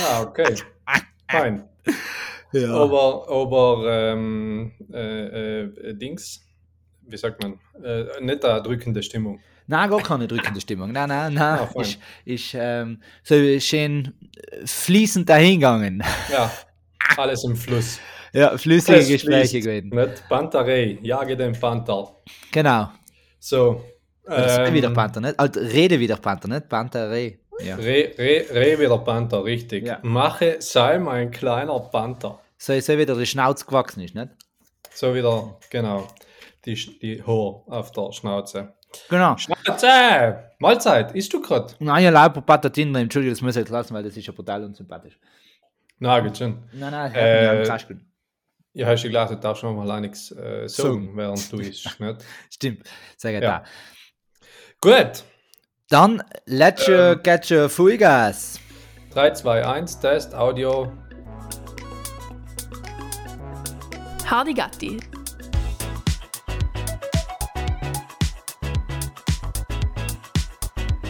Ja, okay. Fein. Ja. Aber, aber ähm, äh, äh, Dings, wie sagt man, äh, nicht eine drückende Stimmung. Nein, gar keine drückende Stimmung. Nein, nein, nein. Ah, ich, ich ähm, so schön fließend dahingegangen. Ja, alles im Fluss. Ja, flüssige Es Gespräche gewesen. Nicht Panterei, jage den Panther. Genau. So. Ähm, wieder Panther, nicht? Also, rede wieder Panther, nicht? Panther, Reh. Ja. Re, re, re wieder Panther, richtig. Ja. Mache, sei mein kleiner Panther. So, so wieder die Schnauze gewachsen ist, nicht? So wieder, genau, die, die Haar auf der Schnauze. Genau. Schnauze! Mahlzeit, isst du gerade? Nein, ja, Lauper Patatin, Entschuldigung, das muss ich jetzt lassen, weil das ist ja brutal unsympathisch. Na, geht schon. Nein, nein, Äh, äh, Ja, hast du gedacht, du darfst noch mal nichts äh, sagen, Sagen. während du isst, nicht? Stimmt, sag ich Ja. da. Gut, Dann, let's Ähm. get your Vollgas. 3, 2, 1, Test, Audio. Hardy Gatti.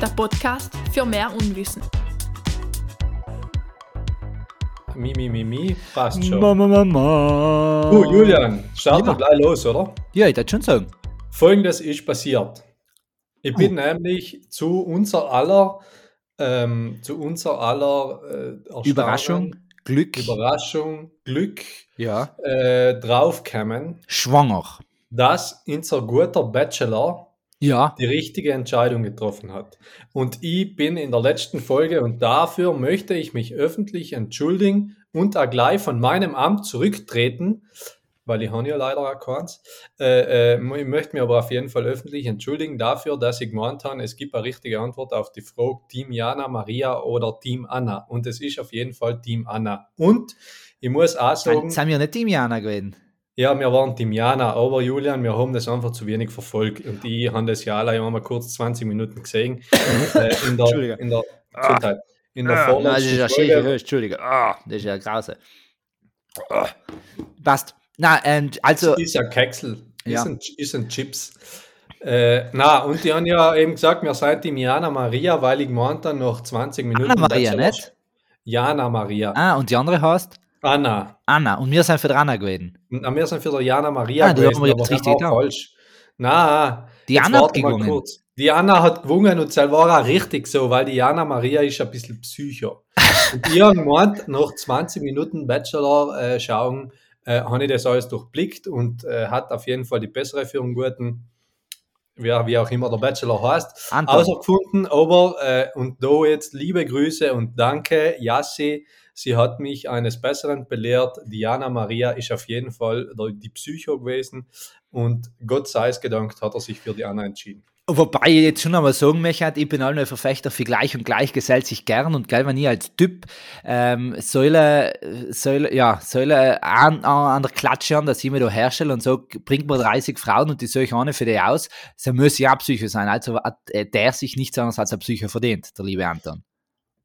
Der Podcast für mehr Unwissen. Mi, mi, mi, mi, passt schon. Mama, Mama. Du, Julian, starten wir Ja. gleich los, oder? Ja, ich würde schon sagen. Folgendes ist passiert. Ich bin nämlich zu unser aller, ähm, zu unser aller äh, Erstaunen, Überraschung, Glück, Überraschung, Glück ja. äh, draufgekommen, Schwanger. dass unser guter Bachelor Ja. die richtige Entscheidung getroffen hat. Und ich bin in der letzten Folge und dafür möchte ich mich öffentlich entschuldigen und auch gleich von meinem Amt zurücktreten, weil ich habe ja leider auch keins. Äh, äh, ich möchte mich aber auf jeden Fall öffentlich entschuldigen dafür, dass ich gemeint habe, es gibt eine richtige Antwort auf die Frage Team Jana, Maria oder Team Anna. Und es ist auf jeden Fall Team Anna. Und ich muss auch sagen, Sind wir nicht im Jana gewesen? ja, wir waren Team Jana, aber Julian, wir haben das einfach zu wenig verfolgt. Und ich habe das ja allein einmal kurz 20 Minuten gesehen. äh, in der, Entschuldige. in der, Gesundheit. In der Ah, nein, das ist ja Folge. Entschuldige. Ah, das ist ja grausig. Ah. Passt. Na, und also, ist ja Keksel, Ja. ist, ein, ist ein Chips. Äh, na, und die haben ja eben gesagt, wir seid Team Jana Maria, weil ich gemeint habe, noch 20 Minuten. Anna Maria, nicht? Jana Maria. Ah, und die andere heißt Anna. Anna. Und wir sind für die Anna gewesen. Na, wir sind für die Jana Maria Ah, da haben wir jetzt richtig das getan. falsch. Na, Die Anna hat gewonnen. kurz. Die Anna hat gewonnen und das war auch richtig so, weil die Jana Maria ist ein bisschen Psycho. Und ich habe gemeint, nach 20 Minuten Bachelor äh, schauen, äh, habe ich das alles durchblickt und äh, hat auf jeden Fall die bessere für einen guten, wie auch immer der Bachelor heißt, Anton. außergefunden. Aber, äh, und da jetzt liebe Grüße und danke, Jassi. Sie hat mich eines Besseren belehrt. Diana Maria ist auf jeden Fall die Psycho gewesen. Und Gott sei es gedankt, hat er sich für die Anna entschieden. Wobei ich jetzt schon einmal sagen möchte, ich bin allem ein Verfechter für gleich und gleich gesellt sich gern und gell, wenn ich als Typ ähm, soll, soll, ja, soll an, an der Klatsche haben, dass ich mir da herstelle und so bringt mir 30 Frauen und die soll ich eine für die aus, so muss ja Psycho sein. Also hat äh, der sich nichts anderes als ein Psycho verdient, der liebe Anton.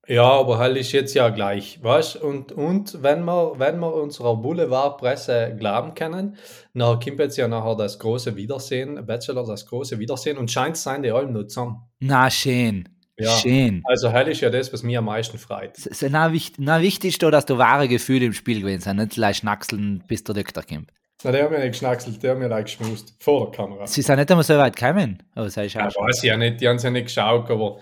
Ja, aber halt ist jetzt ja gleich, weißt Und, und wenn wir, wenn wir unserer Boulevardpresse glauben können, dann kommt jetzt ja nachher das große Wiedersehen, Bachelor, das große Wiedersehen und scheint sein die alle nur zusammen. Na, schön. Ja. Schön. Also hell ist ja das, was mir am meisten freut. S- s- Na, wichtig, na, wichtig ist da, dass da wahre Gefühle im Spiel gewesen sind, nicht gleich schnackseln, bis der Doktor kommt. Na, der hat mir nicht geschnackselt, der hat mir like geschmust. Vor der Kamera. Sie sind nicht einmal so weit gekommen. Oh, Ja, weiß ich ja nicht, die haben es ja nicht geschaut, aber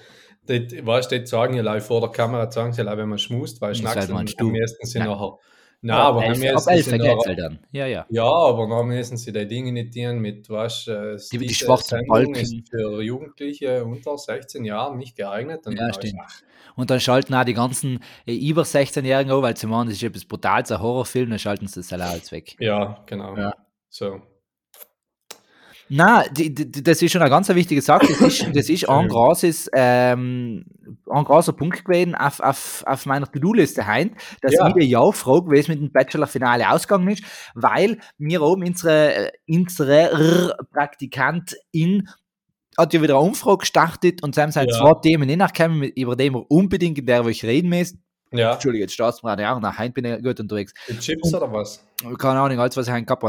das, weißt du, die sagen ja live vor der Kamera, sagen sie ja, wenn man schmust, weil Schnackseln meinst am du. meisten sie Nein. nachher. Nein, aber am ab elf, ab meisten elf sie geht's nachher. halt dann. Ja, ja. Ja, aber dann müssen sie die Dinge nicht dienen mit, was äh, Die- die schwarzen Balken. ist für Jugendliche unter 16 Jahren nicht geeignet. Und Ja, dann stimmt. ist- Und dann schalten auch die ganzen äh, über 16-Jährigen an, weil sie meinen, das ist etwas Brutales, ein Horrorfilm, dann schalten sie das alle alles weg. Ja, genau. Ja. So. Na, die, die, das ist schon eine ganz wichtige Sache. Das ist, das ist ein, großes, ähm, ein großer Punkt gewesen auf, auf, auf meiner To-Do-Liste heim, dass Ja. ich ja frage, wie es mit dem Bachelor-Finale ausgegangen ist, weil mir oben unsere, äh, unsere Praktikantin hat ja wieder eine Umfrage gestartet und sie haben halt Ja. zwei Themen nachgekommen, mit- über die wir unbedingt in der wo ich reden müssen. Ja, Entschuldige, jetzt start's mir auch nach, heute bin ich gut unterwegs. Chips oder was? Keine Ahnung, alles, was ich heute gehabt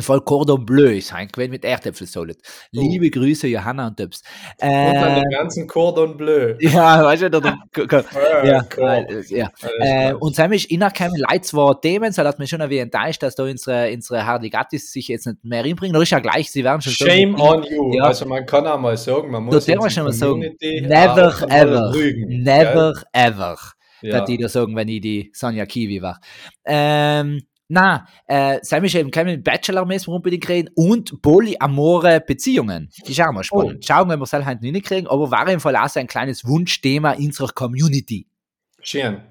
Fall Cordon Bleu ist ein gewesen mit Erdäpfelsalat. Oh. Liebe Grüße, Johanna und Döps. Und dann Äh, den ganzen Cordon Bleu. ja, weißt du, Ah, ja, äh, ja. Äh, klar. und Sam ist innerkein Leid zwar Themen, so hat mich schon ein wenig enttäuscht, dass da unsere, unsere Hardigattis sich jetzt nicht mehr hinbringen. Da ist ja gleich, sie werden schon Shame sagen, on you. Ja. Also man kann auch mal sagen, man Da muss unsere schon mal sagen, never ever, rügen, never ever. gell? Ja. dass die da sagen, wenn ich die Sonja Kiwi war. Ähm, na, äh, Sam ist eben kein Bachelor-mäßig unbedingt reden und polyamore Beziehungen. Die schauen wir spannend. Oh. Schauen, wenn wir es halt heute nicht kriegen, aber war im Fall auch so ein kleines Wunschthema unserer Community. Schön.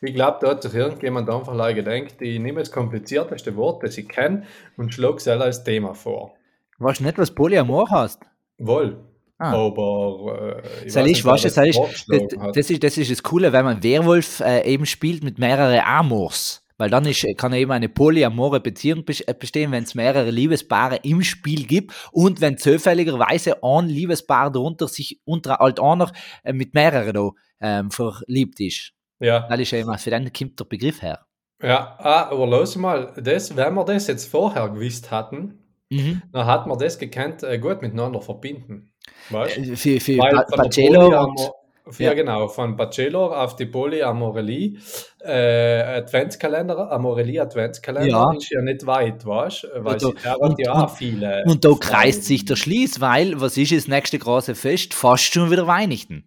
Ich glaube, da hat sich irgendjemand einfach like gedacht, ich nehme das komplizierteste Wort, das ich kenne, und schlage es als Thema vor. Weißt du nicht, was Polyamor heißt? Wohl. Ah. Aber äh, ich Soll weiß ich, nicht, das ich, das, das, ist, das ist das Coole, wenn man Werwolf äh, eben spielt mit mehreren Amors. Weil dann ist, kann eben eine polyamore Beziehung äh, bestehen, wenn es mehrere Liebespaare im Spiel gibt und wenn zufälligerweise ein Liebespaar darunter sich unter alt einer äh, mit mehreren da, ähm, verliebt ist. Ja. Das ist ja immer, für den kommt der Begriff her. Ja, ah, aber los mal, das, wenn wir das jetzt vorher gewusst hatten, Mhm. dann hat man das gekannt äh, gut miteinander verbinden. Weißt? Äh, Für, für Weil Ba- Pacello und, ja, ja. genau, von Bachelor auf die Polyamorelie, äh, Adventskalender, Amorelie Adventskalender Ja. ist ja nicht weit, weißt du? Weil sie da- da und- ja auch viele. und da Frauen. kreist sich der Schließ, weil, was ist das nächste große Fest? Fast schon wieder Weihnachten.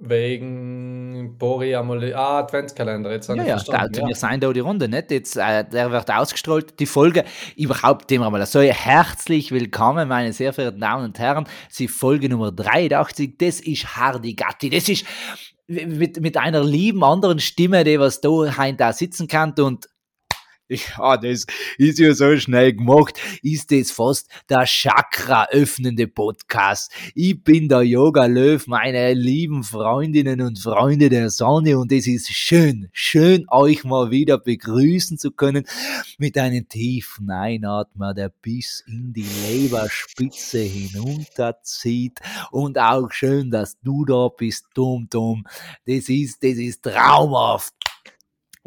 Wegen Polyamorelie, ah, Adventskalender, jetzt Ja, ich ja, verstanden. da, wir sind da die Runde, nicht? Jetzt, äh, der wird ausgestrahlt, die Folge. Überhaupt immer mal so herzlich willkommen, meine sehr verehrten Damen und Herren. Sie Folge Nummer 83, das ist Hardy Gatti. Das ist mit, mit einer lieben anderen Stimme, die was da heim da sitzen kann und ja, das ist ja so schnell gemacht, ist das fast der Chakra-öffnende Podcast. Ich bin der Yoga-Löw, meine lieben Freundinnen und Freunde der Sonne und es ist schön, schön euch mal wieder begrüßen zu können mit einem tiefen Einatmen, der bis in die Leberspitze hinunterzieht und auch schön, dass du da bist, Tom Tom. Das ist, das ist traumhaft.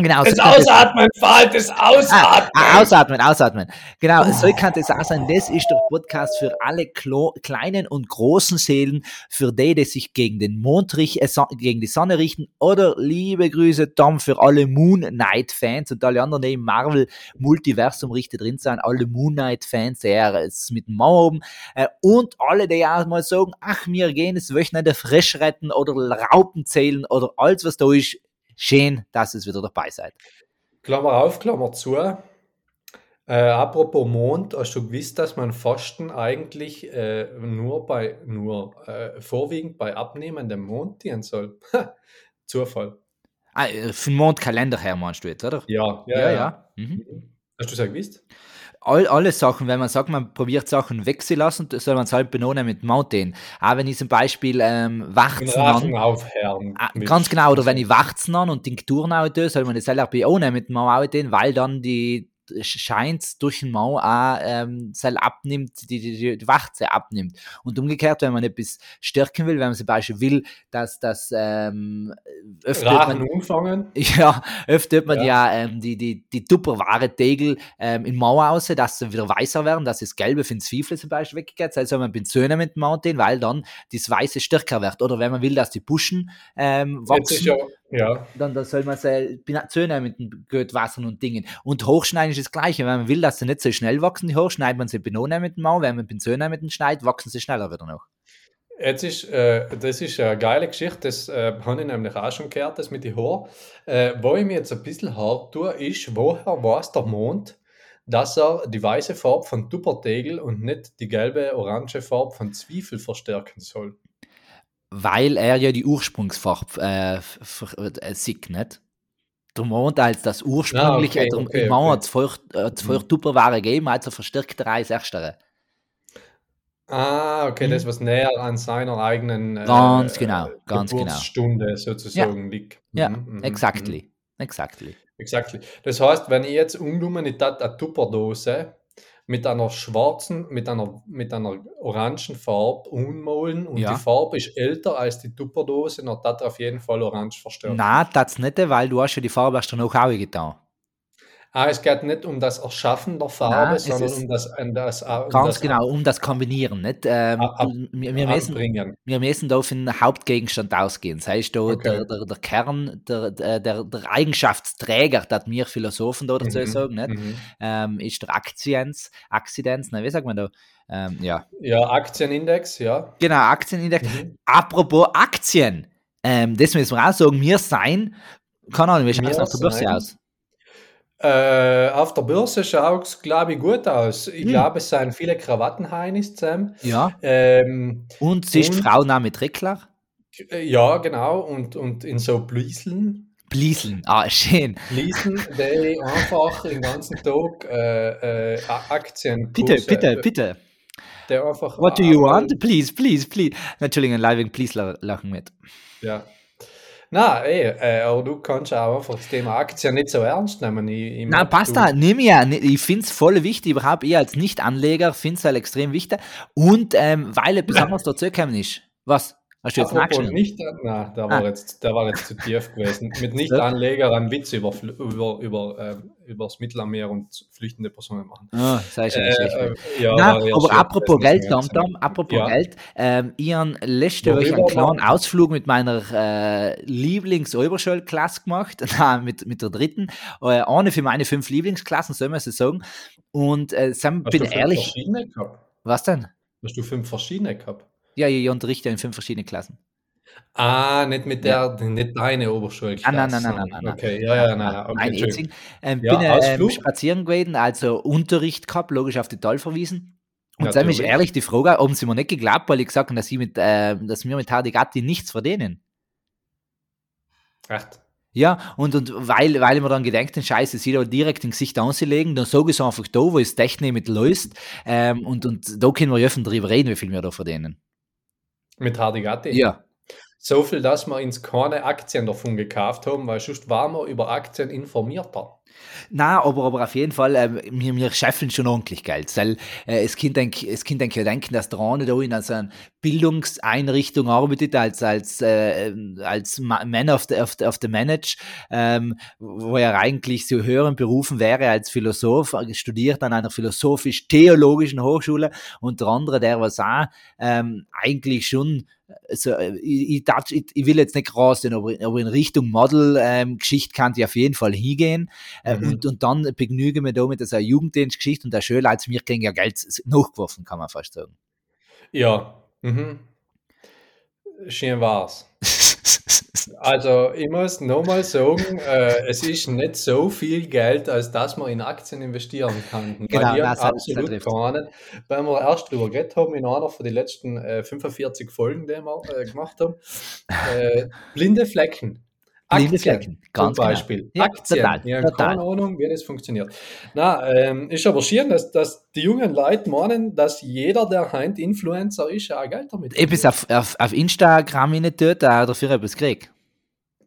Genau, Das so Ausatmen, Fall, das Ausatmen. Ah, ausatmen, ausatmen. Genau, so kann das auch sein. Das ist der Podcast für alle Klo kleinen und großen Seelen, für die, die sich gegen den Mond richten, äh, gegen die Sonne richten. Oder liebe Grüße, Tom, für alle Moon Knight Fans und alle anderen, die im Marvel Multiversum richtig drin sind. Alle Moon Knight Fans, der ist mit dem Mauer oben. Äh, und alle, die auch mal sagen, ach, wir gehen das Wochenende frisch retten oder Raupen zählen oder alles, was da ist. Schön, dass ihr wieder dabei seid. Klammer auf, Klammer zu. Äh, apropos Mond, hast du gewusst, dass man Fasten eigentlich äh, nur bei, nur äh, vorwiegend bei abnehmendem Mond dienen soll? Zufall. Ah, äh, vom Mondkalender her meinst du jetzt, oder? Ja, ja, Ja, ja. ja. Mhm. Hast du es ja gewusst? All, alle Sachen, wenn man sagt, man probiert Sachen wegzulassen, soll man es halt belohnen mit Mountain. Auch wenn ich zum Beispiel ähm, Rachen an, aufhören. ah, mit- ganz genau, oder wenn ich Warzen an und Tinkturen auch tue, soll man das selber belohnen mit dem Mountain, weil dann die scheint durch den Mau auch ähm, Zell abnimmt, die, die, die Warze abnimmt. Und umgekehrt, wenn man etwas stärken will, wenn man zum Beispiel will, dass das ähm, öfter man, umfangen. Ja, öfter man ja, Ja. ähm, die, die, die tupperware Tegel ähm, in Mauer aus, dass sie wieder weißer werden, dass das Gelbe für den Zwiebel zum Beispiel weggeht. Also man Benzöne mit dem Mountain, weil dann das Weiße stärker wird. Oder wenn man will, dass die Buschen ähm, wachsen, ja, ja. dann, dann soll man sie mit dem wassern und Dingen. Und hochschneiden ist das Gleiche. Wenn man will, dass sie nicht so schnell wachsen, die hoch, schneidet man sie Benone mit dem Mau. Wenn man Benzöne mit dem schneidet, wachsen sie schneller wieder noch. Jetzt ist, äh, das ist eine geile Geschichte, das äh, habe ich nämlich auch schon gehört, das mit den Haaren. Äh, wo ich mir jetzt ein bisschen hart tue, ist, woher weiß der Mond, dass er die weiße Farbe von Tuppertegel und nicht die gelbe, orange Farbe von Zwiebel verstärken soll? Weil er ja die Ursprungsfarbe äh, äh, nicht? Der Mond als das ursprüngliche, Ah, okay, der okay, Mauer okay. hat es vorher, äh, Mhm. Tupperware gegeben, als er verstärkte Reis erstere. Ah, okay, Mhm. das was näher an seiner eigenen äh, Ganz genau, ganz genau. Geburtsstunde sozusagen liegt. Ja, Mhm, mhm, mhm. exactly, exactly. Exactly. Das heißt, wenn ich jetzt umgenommen in dat eine Tupperdose mit einer schwarzen, mit einer, mit einer orangen Farbe ummolen und Ja. die Farbe ist älter als die Tupperdose, dann hat auf jeden Fall orange verstärkt. Nein, das nicht, weil du hast ja die Farbe erst noch auch getan. Ah, es geht nicht um das Erschaffen der Farbe, Nein, sondern um das, um das, um Ganz das genau, um das Kombinieren. Nicht? Ähm, Ab- wir, wir, müssen, Anbringen. wir müssen da auf den Hauptgegenstand ausgehen. Das heißt, da Okay. der, der, der Kern, der, der, der, Eigenschaftsträger, das wir Philosophen da dazu Mhm, sagen, nicht? mhm. Ähm, ist der Aktiens, Akzidenz, nein, wie sagt man da? Ähm, ja, Ja, Aktienindex, ja. genau, Aktienindex. Mhm. Apropos Aktien, ähm, das müssen wir auch sagen, wir sein, keine Ahnung, wie schaut es auf der Börse aus? Äh, auf der Börse schaut es, glaube ich, gut aus. Ich Hm. glaube, es sind viele Krawattenheinis zusammen. Ja, Ähm, und sie ist Frau Name Trickler? äh, ja, genau. Und, und in so Blieseln, Blieseln, ah, schön. Blieseln, die einfach den ganzen Tag äh, äh, Aktien Bitte, bitte, bitte. Die einfach What do you want? Please, please, please. Entschuldigung, live wegen please la- lachen mit. Ja. Na, eh, äh, aber du kannst auch einfach das Thema Aktien nicht so ernst nehmen. Ich, ich Na, passt da, nimm ja. Ich finde es voll wichtig, überhaupt ich als Nicht-Anleger finde es halt extrem wichtig. Und ähm, weil etwas anderes dazu gekommen ist. Was? Hast du jetzt nachgeschaut? nicht, na, der war, Ah. jetzt, der war jetzt zu tief gewesen. Mit Nicht-Anleger einen Witz über, über, über, ähm, über das Mittelmeer und flüchtende Personen machen. Oh, sei schon nicht schlecht. Äh, äh, ja, Na, aber schön, apropos Geld, Tom Tom, apropos Ja. Geld, ähm, habe letzte Woche einen kleinen? Ausflug mit meiner äh, Lieblings-Oberschulklasse gemacht, Nein, mit, mit der dritten, äh, eine für meine fünf Lieblingsklassen, soll man so sagen. Und äh, sind, Hast bin ehrlich, was denn? Hast du fünf verschiedene gehabt? Ja, ich unterrichte in fünf verschiedenen Klassen. Ah, nicht mit der, nicht deine Oberschulklasse. Ah, nein, nein, nein, nein, nein. Okay, ja, ja, nein. Okay, Nein, einzigen. Ähm, Ja, bin ähm, spazieren gewesen, also Unterricht gehabt, logisch auf die Tal verwiesen. Und dann ist Natürlich. ehrlich die Frage, haben sie mir nicht geglaubt, weil ich gesagt habe, dass, ich mit, äh, dass wir mit Hardy Gatti nichts verdienen. Echt? Ja, und, und weil, weil ich mir dann gedacht habe, scheiße, sie da direkt ins Gesicht anzulegen, dann sage ich es einfach da, wo es Technik mit löst. Ähm, und, und da können wir ja öffentlich drüber reden, wie viel wir da verdienen. Mit Hardigatti? Ja. So viel, dass wir uns keine Aktien davon gekauft haben, weil sonst waren wir über Aktien informierter. Na, aber, aber auf jeden Fall, ähm, wir, wir scheffeln schon ordentlich Geld. Weil äh, es Kind denk, es Kind denk denken, dass der eine da in so einer Bildungseinrichtung arbeitet, als, als, äh, als Ma- Man of the, of the, of the Manage, ähm, wo er eigentlich zu höheren Berufen wäre als Philosoph, äh, studiert an einer philosophisch-theologischen Hochschule und der andere, der was auch ähm, eigentlich schon also, äh, ich, ich, ich, ich will jetzt nicht rausgehen, aber, aber in Richtung Model-Geschichte kann ich auf jeden Fall hingehen. Äh, Mhm. und, und dann begnüge mir da mit dieser Jugenddienstgeschichte und der Schöne als mir kriegen ja Geld nachgeworfen, kann man fast sagen. Ja. Mhm. Schön war's. Also, ich muss nochmal sagen, äh, es ist nicht so viel Geld, als dass man in Aktien investieren kann. Genau, das- das absolut trifft. keinen, weil wir erst drüber geredet haben in einer von den letzten äh, 45 Folgen, die wir äh, gemacht haben. Äh, blinde Flecken. Aktien ganz zum genau. Beispiel. Ja, Aktien. total, total. keine Ahnung, wie das funktioniert. Na, ähm, ist aber schön, dass, dass die jungen Leute meinen, dass jeder, der heint Influencer ist, auch Geld damit Etwas auf, auf, auf Instagram nicht tut, dafür etwas kriegt.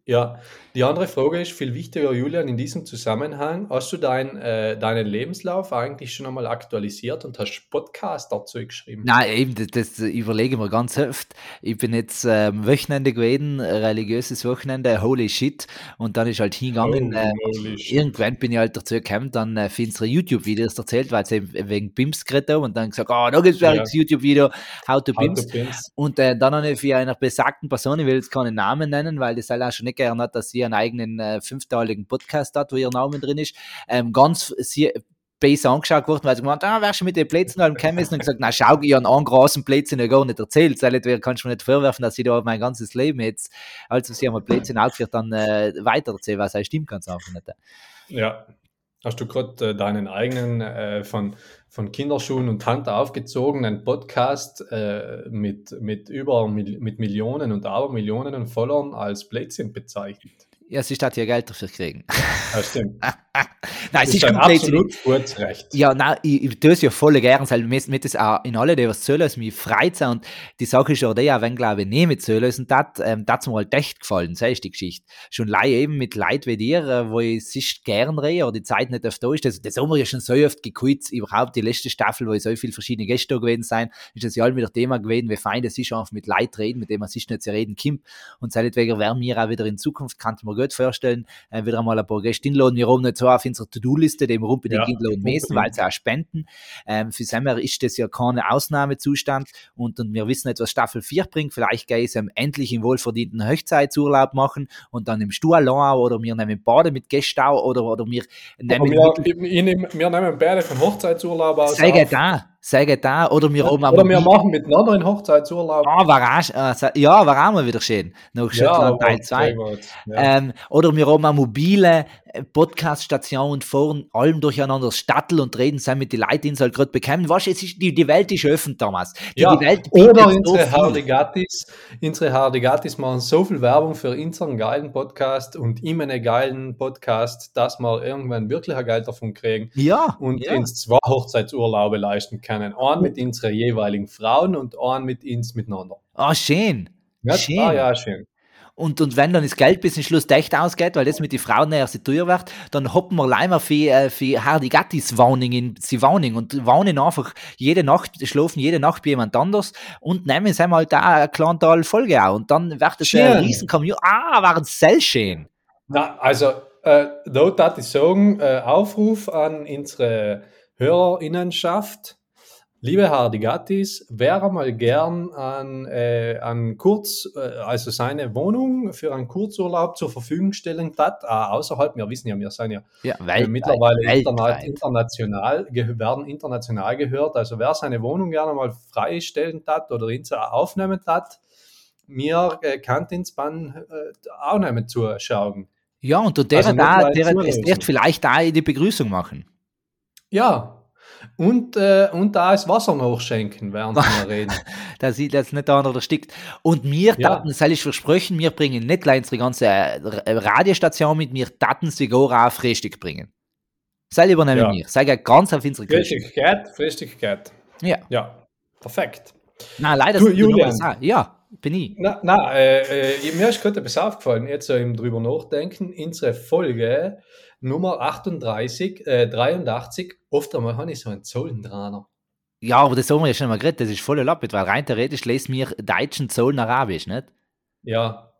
Ja, die andere Frage ist viel wichtiger, Julian, in diesem Zusammenhang. Hast du dein, äh, deinen Lebenslauf eigentlich schon einmal aktualisiert und hast Podcast dazu geschrieben? Nein, eben, das, das überlege ich mir ganz oft. Ich bin jetzt ähm, Wochenende gewesen, religiöses Wochenende, holy shit. Und dann ist halt hingegangen. Oh, äh, irgendwann bin ich halt dazu gekommen, dann äh, finstere YouTube-Videos erzählt, weil es eben wegen BIMS geredet haben und dann gesagt, ah, da gibt es Ja. ein YouTube-Video, How to BIMS. Und äh, dann habe ich für einer besagten Person, ich will jetzt keinen Namen nennen, weil das auch schon nicht gern hat, dass sie einen eigenen äh, fünfteiligen Podcast hat, wo ihr Name drin ist, ähm, ganz sie besser angeschaut worden, weil sie gemeint ah, wärst du mit den Plätzen halt gekommen und gesagt, na schau, ich habe einen großen Plätzchen ja gar nicht erzählt, nicht, kannst du mir nicht vorwerfen, dass ich da mein ganzes Leben jetzt, als sie einmal Plätzchen aufgeführt, dann äh, weiter erzählen, was heißt, stimmt ganz einfach nicht. Ja. Hast du gerade äh, deinen eigenen äh, von, von Kinderschuhen und Hand aufgezogenen Podcast äh, mit, mit über mit Millionen und Abermillionen und Followern als Blödsinn bezeichnet? Ja, sie hat ja Geld dafür kriegen. Ja, stimmt. Nein, es ist Blödsinn. absolut gutes Recht. Ja, nein, ich, ich tue es ja voll gern, weil mir, mir das auch in alle, die was zuhören, mich freut und die Sache ist auch die, auch wenn, glaube ich, nicht mit zuhören, dat, ähm, das mir halt echt gefallen, so ist die Geschichte. Schon leider eben mit Leid wie dir, äh, wo ich sich gern rede, oder die Zeit nicht oft da ist, das, das haben wir ja schon so oft gekult, überhaupt die letzte Staffel, wo so viele verschiedene Gäste da gewesen sein, ist das ja all wieder Thema gewesen, wie fein das ist, einfach mit Leid reden, mit dem man sich nicht zu reden kommt und seinetwegen werden wir auch wieder in Zukunft, kannten wir gut vorstellen, äh, wieder einmal ein paar Gäste inladen. Wir haben nicht so auf unserer To-Do-Liste, die wir unbedingt Ja, inladen müssen, weil sie auch spenden. Ähm, für Semmer ist das ja kein Ausnahmezustand und, und wir wissen nicht, was Staffel 4 bringt. Vielleicht gehe ich endlich im wohlverdienten Hochzeitsurlaub machen und dann im Stuhllau oder wir nehmen Bade mit Gästau oder, oder wir Aber nehmen wir, ich, ich nehm, wir nehmen beide von Hochzeitsurlaub aus. Sei da, sei da oder wir oben Oder wir machen miteinander einen Hochzeitsurlaub. Ah, war auch, äh, ja, war auch mal wieder schön. Nach Schottland Teil 2. sehr gut. Ja. Ähm, oder wir haben eine mobile Podcast-Station und fahren allem durcheinander Stadtel und reden sein mit den Leuten, die uns halt gerade bekommen. Weißt du, es ist, die, die Welt ist offen, Thomas. Die, Ja, die Welt oder so unsere viel. Hardigatis, unsere Hardigatis machen so viel Werbung für unseren geilen Podcast und immer einen geilen Podcast, dass wir irgendwann wirklich ein Geld davon kriegen Ja, und ja. uns zwei Hochzeitsurlaube leisten können. Einen mit unseren jeweiligen Frauen und einen mit uns miteinander. Ah, schön. Ja, Schön. Ah, ja, schön. Und, und wenn dann das Geld bis zum Schluss echt ausgeht, weil das mit den Frauen näher so teuer wird, dann hoppen wir leider für, äh, für Hardigattis Wohnung in sie Wohnung und wohnen einfach jede Nacht, schlafen jede Nacht bei jemand anders und nehmen sie halt da ein kleines Teil Folge auch. Und dann wird das ein Schön. riesen Community. Ah, war sehr schön. Na, also, äh, da darf ich sagen, äh, Aufruf an unsere Hörerinnenschaft. Liebe Hardigatis, wer mal gern an, äh, an Kurz, äh, also seine Wohnung für einen Kurzurlaub zur Verfügung stellen hat, äh, außerhalb, wir wissen ja, wir sind ja Ja, äh, weltweit, mittlerweile weltweit. international, werden international gehört. Also wer seine Wohnung gerne mal freistellen hat oder ihn so aufnehmen hat, mir äh, kann ins Bann äh, auch nicht zuschauen. Ja, und der, Also der, der wird vielleicht da die Begrüßung machen. Ja. Und, äh, und da ist Wasser nachschenken, während wir reden. Da sieht jetzt nicht der andere erstickt. Und mir Ja. taten, soll ich versprechen, wir bringen nicht gleich unsere ganze äh, Radiostation mit, mir taten sogar auch Frühstück bringen. Sei übernehmen Ja. wir. Sei ganz auf unsere Küche. Flüssigkeit, Flüssigkeit. Ja. Ja, perfekt. Na, leider Du, Julian. auch. Ja, bin ich. Na, na äh, äh, mir ist gerade etwas aufgefallen, jetzt so im drüber nachdenken, unsere Folge Nummer 38, äh, 83, oft einmal habe ich so einen Zollendrahner. Ja, aber das haben wir ja schon mal geredet, das ist voll lappet, weil rein theoretisch lesen wir Deutschen Zollen Arabisch, nicht? Ja.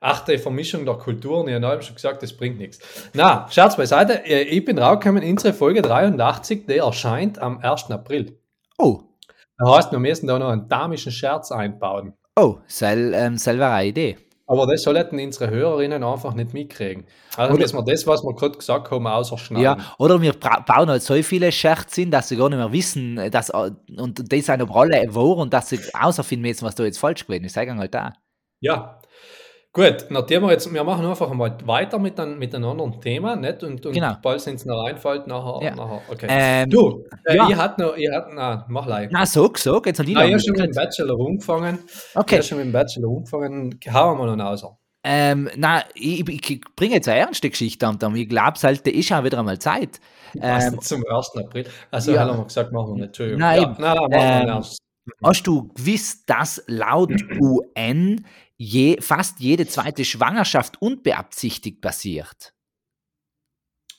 Ach, die Vermischung der Kulturen, ich habe schon gesagt, das bringt nichts. Na, Scherz beiseite, äh, ich bin rausgekommen, unsere Folge 83, die erscheint am 1. April. Oh, Das heißt, wir müssen da noch einen damischen Scherz einbauen. oh, sel, ähm, selber eine Idee. Aber das sollten unsere Hörerinnen einfach nicht mitkriegen. Also Oder- müssen wir das, was wir gerade gesagt haben, außerschneiden. Ja, oder wir bauen halt so viele Scherze hin, dass sie gar nicht mehr wissen, dass, äh, und die sind aber alle wahr und dass sie außerfinden müssen, was da jetzt falsch gewesen ist. Sagen halt da. Ja. Gut, nachdem wir jetzt, wir machen einfach mal weiter mit, ein, mit einem anderen Thema, nicht? Und, und Genau. bald sind es noch reinfällt, nachher, Ja. nachher. Okay. Ähm, du, äh, ja. ich hatte noch, ich hatte, na, mach leid. Na, sag, sag, jetzt hat die Nein, ich noch habe schon mit dem. Bachelor umgefangen. Ich Okay, habe schon mit dem Bachelor umgefangen. Hauen wir noch raus. ähm, na, ich, ich, ich bringe jetzt eine ernste Geschichte an. Ich glaube, es halt, ist auch wieder einmal Zeit. Ähm, zum 1. April. Also, ja. haben wir gesagt, machen wir nicht. Entschuldigung. Nein, ja, nein, nein, machen wir ähm, nicht ernst. Hast du gewusst, dass laut UN je, fast jede zweite Schwangerschaft unbeabsichtigt passiert?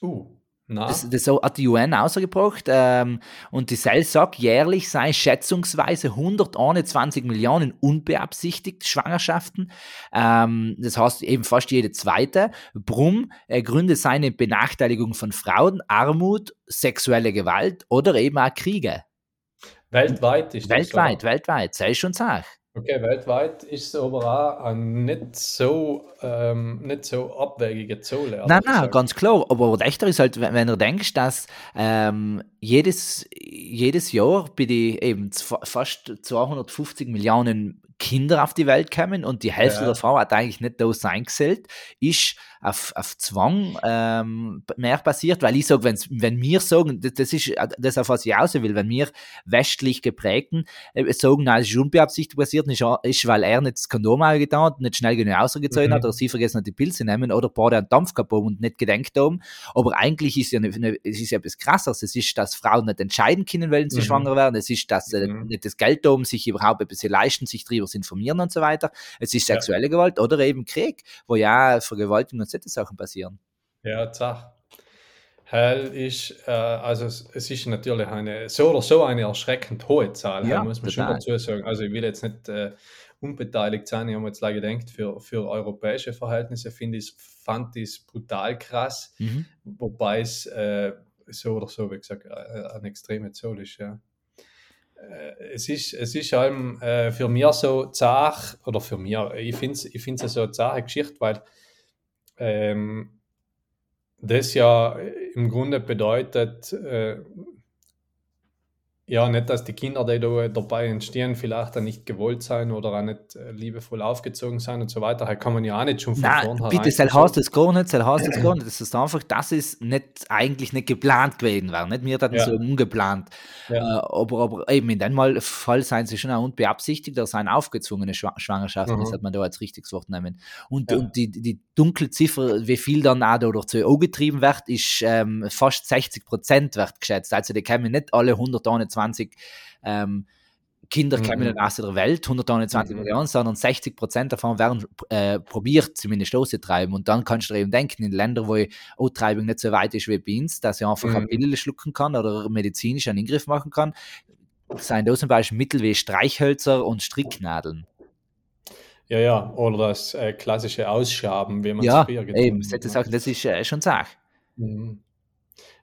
Uh, na. Das, das hat die UN ausgebracht ähm, und die Cell sagt, jährlich sei schätzungsweise 121 Millionen unbeabsichtigte Schwangerschaften. Ähm, das heißt eben fast jede zweite. Brumm äh, Gründe seine Benachteiligung von Frauen, Armut, sexuelle Gewalt oder eben auch Kriege. weltweit ist das Weltweit, weltweit, sei schon Sach. Okay, weltweit ist es aber auch ein nicht so, ähm, nicht so abwegige ehrlich Nein, nein, ganz klar. Aber Echter ist halt, wenn, wenn du denkst, dass ähm, jedes, jedes Jahr bei die eben fast 250 Millionen Kinder auf die Welt kommen und die Hälfte Ja. davon hat eigentlich nicht da sein gesellt, ist auf, auf Zwang ähm, mehr passiert, weil ich sage, wenn's- wenn wir sagen, das, ist das, auf was ich raus will, wenn wir westlich geprägten äh, sagen, nein, es ist unbeabsichtigt passiert, ist, ist, weil er nicht das Kondom getan hat, nicht schnell genug ausgezogen Mhm. hat oder sie vergessen hat, die Pilze nehmen oder beide einen Dampf gehabt haben und nicht gedenkt haben. Aber eigentlich ist ja, eine, eine, es ist ja etwas krasses. Es ist, dass Frauen nicht entscheiden können, wenn sie Mhm. schwanger werden. Es ist, dass sie Mhm. nicht das Geld haben, sich überhaupt etwas leisten, sich darüber zu informieren und so weiter. Es ist Ja. sexuelle Gewalt oder eben Krieg, wo ja Vergewaltigung solche Sachen passieren. Ja, Zach. Hell ist, äh, also es, es ist natürlich eine, so oder so eine erschreckend hohe Zahl, Ja, muss man schon total. dazu sagen. Also ich will jetzt nicht äh, unbeteiligt sein. Ich habe mir jetzt leider gedacht, für, für europäische Verhältnisse finde ich fand ich es brutal krass, mhm. wobei es äh, so oder so, wie gesagt, äh, eine extreme Zahl ist, ja. Äh, es ist, es ist allem äh, für mich so zart, oder für mich, ich finde es ich find's so eine zahre Geschichte, weil ähm, das ja im Grunde bedeutet, äh, ja, nicht, dass die Kinder, die da dabei entstehen, vielleicht auch nicht gewollt sein oder auch nicht äh, liebevoll aufgezogen sein und so weiter. Da kann man ja auch nicht schon von Nein, vornherein. Bitte, soll heißt das gar nicht, soll heißt das gar nicht. Das ist einfach, das ist nicht, eigentlich nicht geplant gewesen war. Nicht? Wir hatten ja. so ungeplant. Ja. Äh, aber, aber eben in dem Fall seien sie schon auch unbeabsichtigt, da seien aufgezwungene Schwangerschaften, mhm. das hat man da als richtiges Wort nehmen. Und, ja. und die, die dunkle Ziffer, wie viel dann auch da durch CO getrieben wird, ist ähm, fast 60 Prozent wird geschätzt. Also die kommen nicht alle 120 ähm, Kinder kommen in aus der Welt, 120 mhm. Millionen, sondern 60 Prozent davon werden äh, probiert, zumindest auszutreiben. Und dann kannst du eben denken, in Ländern, wo die Austreibung nicht so weit ist wie bei uns, dass ich einfach mhm. eine Pille schlucken kann oder medizinisch einen Ingriff machen kann, seien da zum Beispiel Mittel wie Streichhölzer und Stricknadeln. Ja, ja, oder das äh, klassische Ausschaben, wie man ja, es früher getan eben, hat. Ja, das ist äh, schon Sache. Mhm.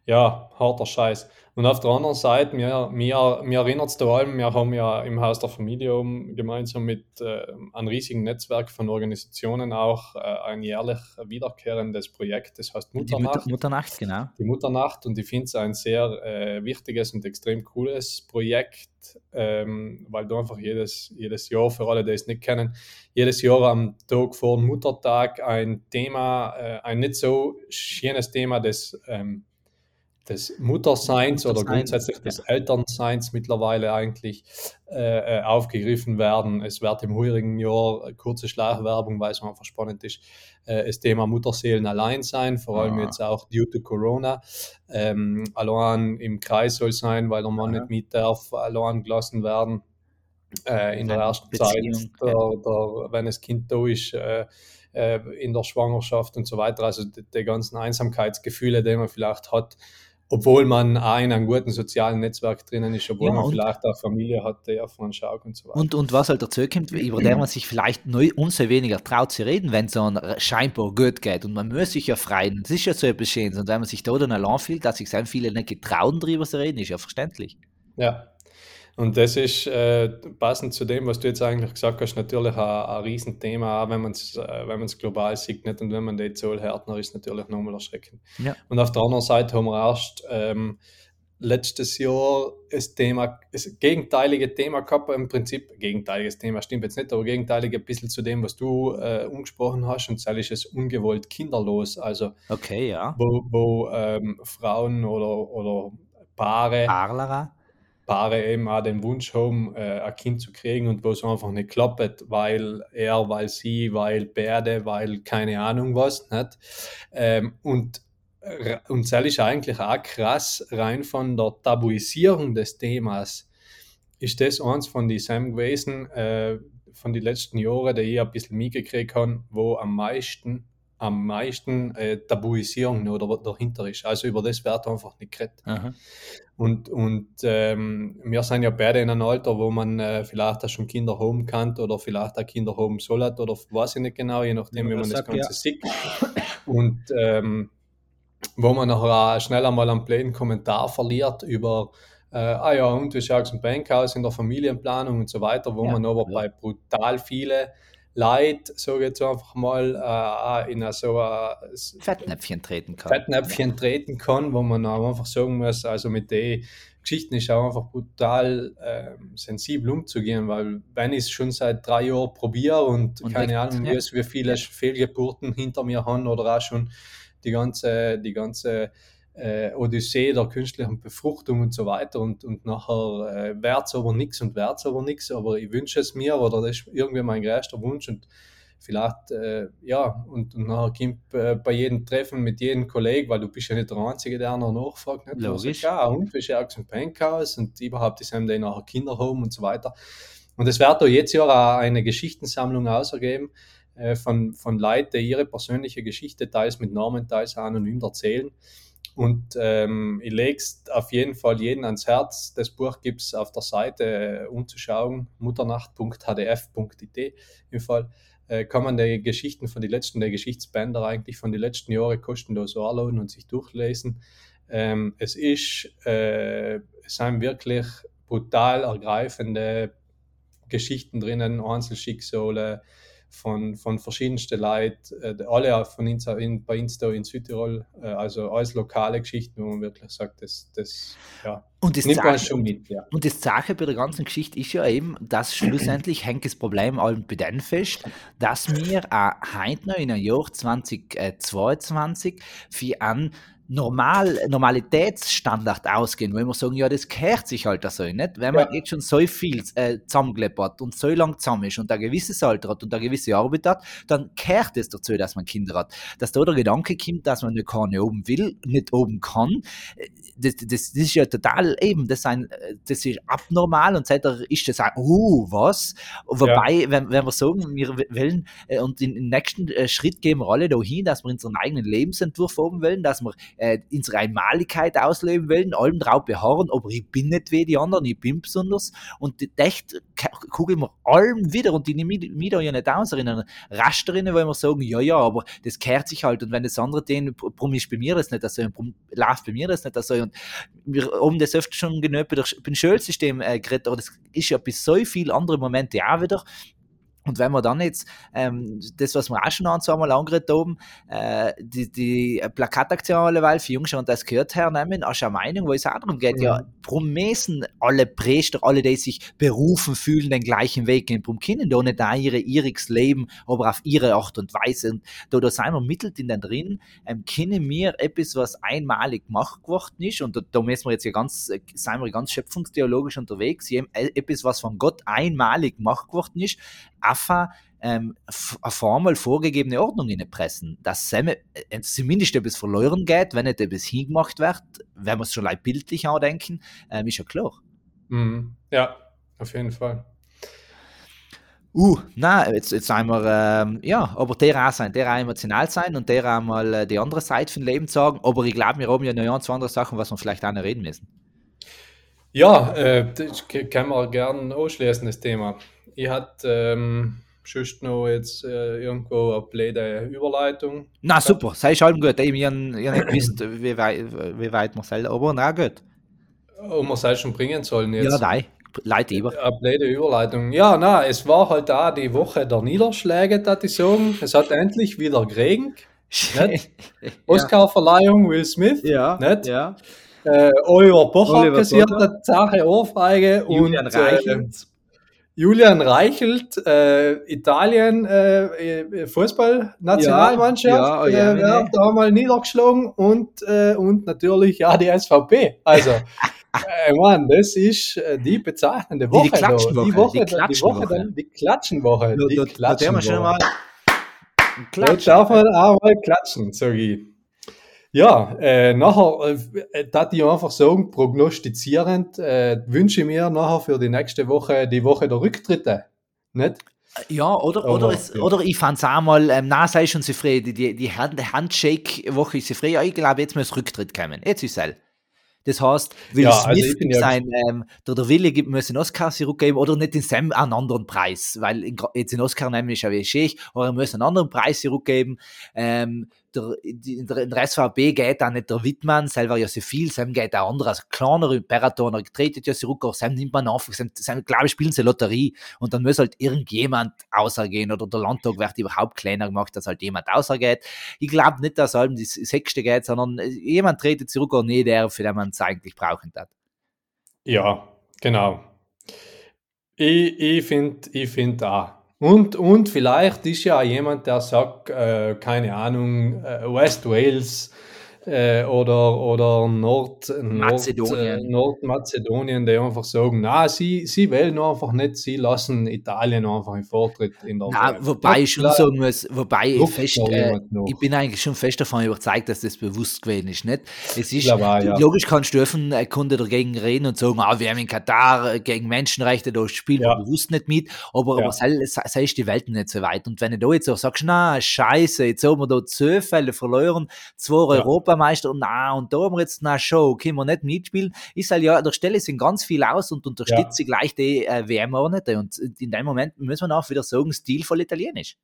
Ja, harter Scheiß. Und auf der anderen Seite, mir, mir, mir erinnert es vor allem, wir haben ja im Haus der Familie um, gemeinsam mit äh, einem riesigen Netzwerk von Organisationen auch äh, ein jährlich wiederkehrendes Projekt, das heißt Mutternacht. Die Mutternacht, genau. Die Mutternacht und ich finde es ein sehr äh, wichtiges und extrem cooles Projekt, ähm, weil du einfach jedes, jedes Jahr, für alle, die es nicht kennen, jedes Jahr am Tag vor Muttertag ein Thema, äh, ein nicht so schönes Thema, das ähm, des Mutterseins oder grundsätzlich des Elternseins mittlerweile eigentlich äh, äh, aufgegriffen werden. Es wird im heurigen Jahr kurze Schlagwerbung, weil es einfach spannend ist, äh, das Thema Mutterseelen allein sein, vor allem ah. jetzt auch due to Corona. Ähm, allein im Kreis soll sein, weil der Mann ja. nicht mit darf, allein gelassen werden. Äh, in der ersten Beziehung, Zeit, der, der, wenn das Kind da ist, äh, äh, in der Schwangerschaft und so weiter. Also die, die ganzen Einsamkeitsgefühle, die man vielleicht hat, obwohl man auch in einem guten sozialen Netzwerk drinnen ist, obwohl ja, man vielleicht auch Familie hat, der von schaut und so weiter. Und, und was halt dazu kommt, über der man sich vielleicht neu, umso weniger traut zu reden, wenn es so scheinbar gut geht und man muss sich ja freien, das ist ja so etwas Schönes und wenn man sich da dann allein fühlt, dass sich sehr viele nicht getrauen, darüber zu reden, ist ja verständlich. Ja, und das ist äh, passend zu dem, was du jetzt eigentlich gesagt hast, natürlich ein, ein Riesenthema, auch wenn man es äh, wenn global sieht nicht und wenn man die hört, dann ist es natürlich nochmal erschreckend. Ja. Und auf der anderen Seite haben wir erst ähm, letztes Jahr das Thema, das gegenteilige Thema gehabt, im Prinzip, gegenteiliges Thema stimmt jetzt nicht, aber gegenteilig ein bisschen zu dem, was du äh, umgesprochen hast, und zwar ist es ungewollt kinderlos, also okay, ja. wo, wo ähm, Frauen oder, oder Paare Parlerer Paare eben auch den Wunsch haben, äh, ein Kind zu kriegen und wo es einfach nicht klappt, weil er, weil sie, weil beide, weil keine Ahnung was. Nicht? Ähm, und und das ist eigentlich auch krass, rein von der Tabuisierung des Themas, ist das eins von den Sam gewesen, äh, von den letzten Jahren, die ich ein bisschen mitgekriegt habe, wo am meisten am meisten äh, Tabuisierung oder dahinter ist. Also über das wird einfach nicht geredet. Aha. Und, und ähm, wir sind ja beide in einem Alter, wo man äh, vielleicht auch schon Kinder haben kann oder vielleicht auch Kinder haben soll oder weiß ich nicht genau, je nachdem, wie man das Ganze ja. sieht. Und ähm, wo man nachher auch schnell einmal einen blöden Kommentar verliert über äh, ah ja, und wie schaut es im Bank aus in der Familienplanung und so weiter, wo ja, man aber ja. bei brutal viele Leid, so jetzt einfach mal, äh, in so ein Fettnäpfchen treten kann. Fettnäpfchen treten kann, wo man auch einfach sagen muss, also mit den Geschichten ist auch einfach brutal äh, sensibel umzugehen, weil wenn ich es schon seit drei Jahren probiere und, und keine Ahnung, ja. wie viele Fehlgeburten hinter mir haben oder auch schon die ganze, die ganze äh, Odyssee der künstlichen Befruchtung und so weiter und, und nachher äh, wert aber nichts und wert aber nichts, aber ich wünsche es mir oder das ist irgendwie mein größter Wunsch und vielleicht, äh, ja, und, und nachher kommt äh, bei jedem Treffen mit jedem Kollegen, weil du bist ja nicht der Einzige, der noch nachfragt, nicht? Logisch. Ja, und wie schaut es im Pankhaus und überhaupt ist haben die nachher Kinder haben und so weiter. Und es wird da jetzt ja auch eine Geschichtensammlung ausgegeben, äh, von, von Leuten, die ihre persönliche Geschichte teils mit Namen, teils anonym erzählen. Und ähm, ich lege es auf jeden Fall jeden ans Herz. Das Buch gibt es auf der Seite äh, umzuschauen, mutternacht.hdf.it im Fall. Äh, kann man die Geschichten von den letzten, der Geschichtsbänder eigentlich von den letzten Jahren kostenlos anladen und sich durchlesen. Ähm, es ist, äh, es sind wirklich brutal ergreifende Geschichten drinnen, Einzelschicksale, von, von verschiedensten Leuten, äh, alle von Insta, in, bei Insta in Südtirol, äh, also alles lokale Geschichten, wo man wirklich sagt, das, das ja, und das nimmt man schon mit. Ja. Und das Sache bei der ganzen Geschichte ist ja eben, dass schlussendlich hängt das Problem allem bei denen fest, dass wir auch heute noch in einem Jahr 2022 für einen Normal, Normalitätsstandard ausgehen, wo wir sagen, ja, das kehrt sich halt so nicht. Wenn man ja. jetzt schon so viel äh, zusammengelebt und so lang zusammen ist und ein gewisses Alter hat und eine gewisse Arbeit hat, dann kehrt es dazu, dass man Kinder hat. Dass da der Gedanke kommt, dass man nicht keine oben will, nicht oben kann, das, das, das ist ja total eben, das, ein, das ist abnormal und seitdem ist das auch, uh, was? Wobei, ja. wenn, wenn wir sagen, wir wollen äh, und den nächsten äh, Schritt gehen wir alle dahin, dass wir unseren eigenen Lebensentwurf haben wollen, dass wir äh, unsere Einmaligkeit ausleben wollen, allem drauf beharren, aber ich bin nicht wie die anderen, ich bin besonders. Und echt gucken wir allem wieder und die nehmen mich da ja nicht aus, in einer Rasterinnen, wo wir sagen, ja, ja, aber das kehrt sich halt. Und wenn das andere den, warum ist bei mir das nicht so, warum läuft bei mir das nicht so und wir haben das öfter schon genug bei dem Schulsystem äh, geredet, aber das ist ja bis so viele andere Momente auch wieder, und wenn wir dann jetzt ähm, das, was wir auch schon ein, zweimal angeredet haben, äh, die, die Plakataktion alleweil für Jungs und das gehört hernehmen, als eine Meinung, wo es auch darum geht, mhm. ja, warum müssen alle Priester, alle, die sich berufen fühlen, den gleichen Weg gehen, warum können da nicht da ihre ihriges Leben, aber auf ihre Art und Weise. Und da, da sind wir mittelt in den drin, ähm, können wir etwas, was einmalig gemacht geworden ist, und da, da müssen wir jetzt ja ganz, äh, sind wir ganz schöpfungstheologisch unterwegs, äh, etwas, was von Gott einmalig gemacht geworden ist, AFA ähm, eine formal vorgegebene Ordnung pressen, dass äh, zumindest etwas verloren geht, wenn nicht etwas hingemacht wird, wenn wir es schon leicht bildlich andenken, ähm, ist ja klar. Mhm. Ja, auf jeden Fall. Uh, na, jetzt, jetzt wir, ähm, ja, aber der auch sein, der auch emotional sein und der auch mal äh, die andere Seite von Leben sagen, aber ich glaube, wir haben ja noch zwei andere Sachen, was wir vielleicht auch noch reden müssen. Ja, äh, das können wir gerne anschließen, das Thema ich hatte ähm, sonst noch jetzt äh, irgendwo eine blöde Überleitung. Na super, sei schon gut. Ich habe nicht gewusst, wie weit, wie weit man soll, aber na gut. Und man soll schon bringen sollen jetzt. Ja, nein. Leid über. Eine blöde Überleitung. Ja, na, es war halt da die Woche der Niederschläge, da die sagen. Es hat endlich wieder geregnet. Oscar-Verleihung Will Smith. Ja. Nicht? ja. Äh, Oliver Pocher kassiert eine Sache Ohrfeige Julian und Reichelt. Äh, Julian Reichelt, äh, Italien, äh, äh Fußballnationalmannschaft, ja, ja, ja, äh, wird da mal niedergeschlagen und, äh, und natürlich ja die SVP. Also, äh, Mann, das ist äh, die bezeichnende Woche. Die, die Klatschenwoche. Die Woche, die, Klatschenwoche. Die, Woche die Klatschenwoche. Die Klatschenwoche. Da darf man auch mal klatschen, sag ich. Ja, äh, nachher, äh, da ich einfach sagen, prognostizierend, äh, wünsche ich mir nachher für die nächste Woche die Woche der Rücktritte. Nicht? Ja, oder, Aber, oder, es, ja. oder ich fand es auch mal, ähm, na, sei schon zufrieden, die, die, Handshake-Woche ist zufrieden. Ja, ich glaube, jetzt muss Rücktritt kommen. Jetzt ist es. Das heißt, Will ja, also Smith also sein, ähm, der, der Wille gibt, muss einen Oscar zurückgeben oder nicht in Sam einen anderen Preis, weil jetzt in Oscar nehmen ist ja wie ich, aber er muss einen anderen Preis zurückgeben. Ähm, der, der, der SVP geht auch nicht der Wittmann, selber ja so viel, Sam geht auch andere, also kleinere Imperatoren, treten ja zurück, auch Sam nimmt man auf, Sam, glaube ich, spielen sie Lotterie und dann muss halt irgendjemand außergehen oder der Landtag wird überhaupt kleiner gemacht, dass halt jemand außergeht. Ich glaube nicht, dass halt die Sechste geht, sondern jemand tretet zurück oder nicht der, für den man es eigentlich brauchen hat. Ja, genau. Ich, ich finde ich find auch. Und, und vielleicht ist ja jemand, der sagt, äh, keine Ahnung, äh, West Wales, äh, oder, oder Nord, Mazedonien. Nord, äh, Nordmazedonien, die einfach sagen, na, sie, sie wählen einfach nicht, sie lassen Italien einfach einen Vortritt in der Na, wobei ich schon klar. sagen muss, wobei ich, fest, äh, ich bin eigentlich schon fest davon überzeugt, dass das bewusst gewesen ist. Nicht? Es ist auch, ja. logisch kannst du öffnen, äh, Kunde dagegen reden und sagen, ah, wir haben in Katar äh, gegen Menschenrechte, da spielen Ja. wir bewusst nicht mit, aber, Ja. aber sei, sei ist die Welt nicht so weit. Und wenn du da jetzt auch sagst, na, scheiße, jetzt haben wir da zwei Fälle verloren, zwei Europameister, und na, und da haben wir jetzt eine Show, können wir nicht mitspielen, ist halt ja, an der Stelle sind ganz viel aus und unterstützt sie gleich die äh, WM auch nicht. Und in dem Moment müssen wir auch wieder sagen, stilvoll italienisch.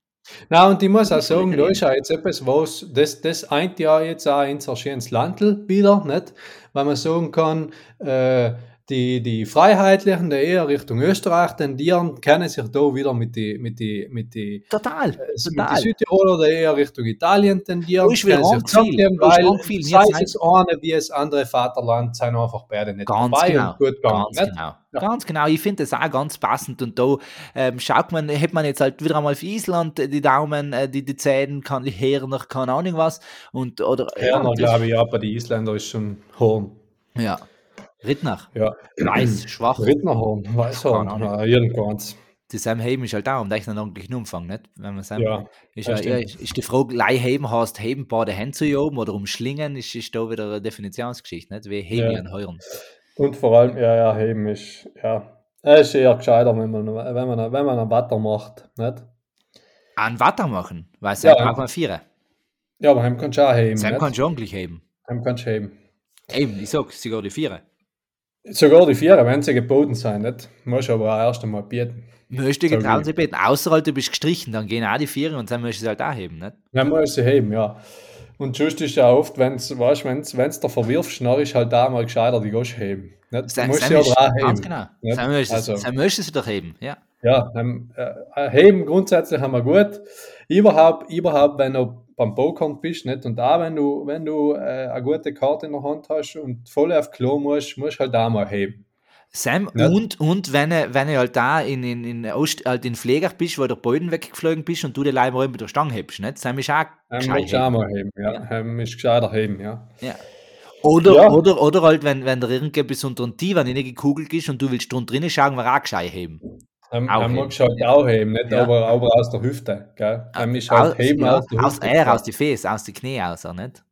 Na, und ich muss auch sagen, da ist auch jetzt etwas, was, das, das eint ja jetzt auch in so schönes Landl wieder, nicht? Weil man sagen kann, äh, die, die Freiheitlichen, die eher Richtung Österreich tendieren, kennen sich da wieder mit die, mit die, mit die, Total, äh, mit die total. Südtiroler, die eher Richtung Italien tendieren, wieder kennen sich trotzdem, weil angefiel, sei es eine wie das andere Vaterland, sind einfach beide nicht Ganz dabei genau, und gut gegangen, ganz nicht? genau. Ja. Ganz genau, ich finde das auch ganz passend und da ähm, schaut man, hätte man jetzt halt wieder einmal für Island die Daumen, äh, die, die Zähne, kann her nach keine Ahnung was und oder Herner, das- glaube ich, ja, bei den Isländern ist schon Horn. ja. Rittner, Ja. weiß, schwach. Rittnerhorn, Weißhorn, äh, irgendwas. Die Sam Heben ist halt auch, um da einen ordentlichen Umfang, nicht? Wenn man Sam, Ja, ist, ja, ja, ist die Frage, Leihheben heißt heben beide Hände zu oben oder umschlingen, ist, ist da wieder eine Definitionsgeschichte, nicht? Wie heben Ja. ja. an Heuren. Und vor allem, ja, ja, heben ist, ja, es ist eher gescheiter, wenn man, wenn man, wenn man einen Watter macht, nicht? An Watter machen, weil Ja. Sam braucht man vier. Ja, aber heim kannst du auch heben, Sam nicht? kann schon gleich heben. Heim kannst du heben. Eben, ich sag, sogar die Viere. Sogar die Vierer, wenn sie geboten sein, nicht? Musst du aber auch erst einmal bieten. Möchte So getrauen sie beten. Außer halt, du bist gestrichen, dann gehen auch die Viere und dann möchtest du halt auch heben, nicht? Dann musst du sie heben, ja. Und sonst ist ja oft, wenn's, weißt, wenn's, wenn's da verwirfst, dann ist halt da mal gescheiter, die gehst heben. Nicht? Du Sam, musst sie aber ist, auch heben. ganz genau. nicht? Sam möchtest, Also- Sam möchtest du doch heben, ja. Ja, ähm, äh, heben grundsätzlich haben wir gut. Überhaupt, überhaupt, wenn du beim Pokern bist, nicht? Und auch wenn du, wenn du äh, eine gute Karte in der Hand hast und voll auf Klo musst, musst du halt auch mal heben. Sam, Ja. und, und wenn, wenn du halt da in, in, in, Ost, halt in Pfleger bist, wo der Boden weggeflogen bist und du den Leib mit der Stange hebst, nicht? Sam ist auch Ähm, gescheit du auch heben. heben, ja. Ähm, ist gescheiter heben, ja. Ja. Oder, Ja. oder, oder halt, wenn, wenn der irgendetwas unter den Tief gekugelt ist und du willst drunter drinnen schauen, war auch gescheit heben. Ähm, Auch du halt auch heben, nicht? Ja. Aber, aber aus der Hüfte, gell? Ähm, ist halt Aus- heben ja, aus der aus, Hüfte. äh, aus die Füße, aus die Knie aus, auch nicht?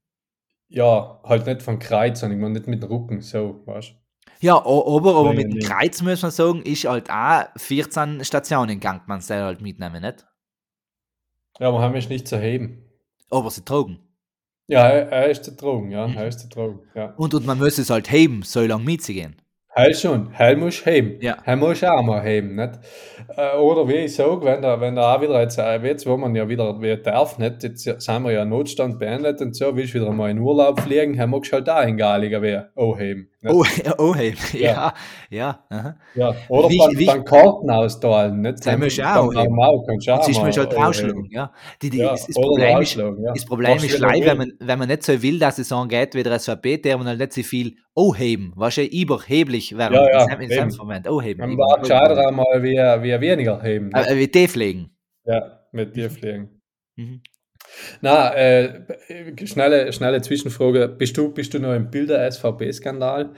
Ja, halt nicht von Kreuz, sondern ich meine nicht mit dem Rücken, so, weißt du. Ja, aber, aber Nee, mit dem. Kreuz muss man sagen, ist halt auch 14 Stationen gegangen, man soll halt mitnehmen, nicht? Ja, aber haben wir nicht zu heben. Aber sie tragen. Ja, er, er ist zu tragen, ja, Mhm. er ist zu tragen, ja. Und, und man muss es halt heben, so lange mitzugehen. Heil schon, heil musst du heben. Ja. Heil musst du auch mal heben, nicht? Äh, Oder wie ich sage, wenn da, wenn da auch wieder jetzt, äh, jetzt, wo man ja wieder wieder darf, nicht? Jetzt sind wir ja Notstand beendet und so, willst du wieder mal in Urlaub fliegen, magst du halt auch in Galiger wer auch heben. Nicht? Oh, oh heben. Ja, Ja. ja. Ja. Oder Wie- beim, wie- beim Karten austeilen, nicht? Den musst auch heben. Mau kannst auch mal man halt auch heben. ja. Die, die, Ja, das, das Problem ist, ja. das Problem ist will. wenn man, wenn man nicht so will, dass es so geht wie der SVP, der man halt nicht so viel oh heben, weißt du, überheblich werden. Ja, ja, in seinem eben. Moment, oh heben. War gescheiter einmal wie, wie weniger heben. nicht? Äh, wie die pflegen. Ja, mit dir fliegen. Mhm. Na, äh, schnelle, schnelle Zwischenfrage. Bist du, bist du noch im Bilder-SVP-Skandal?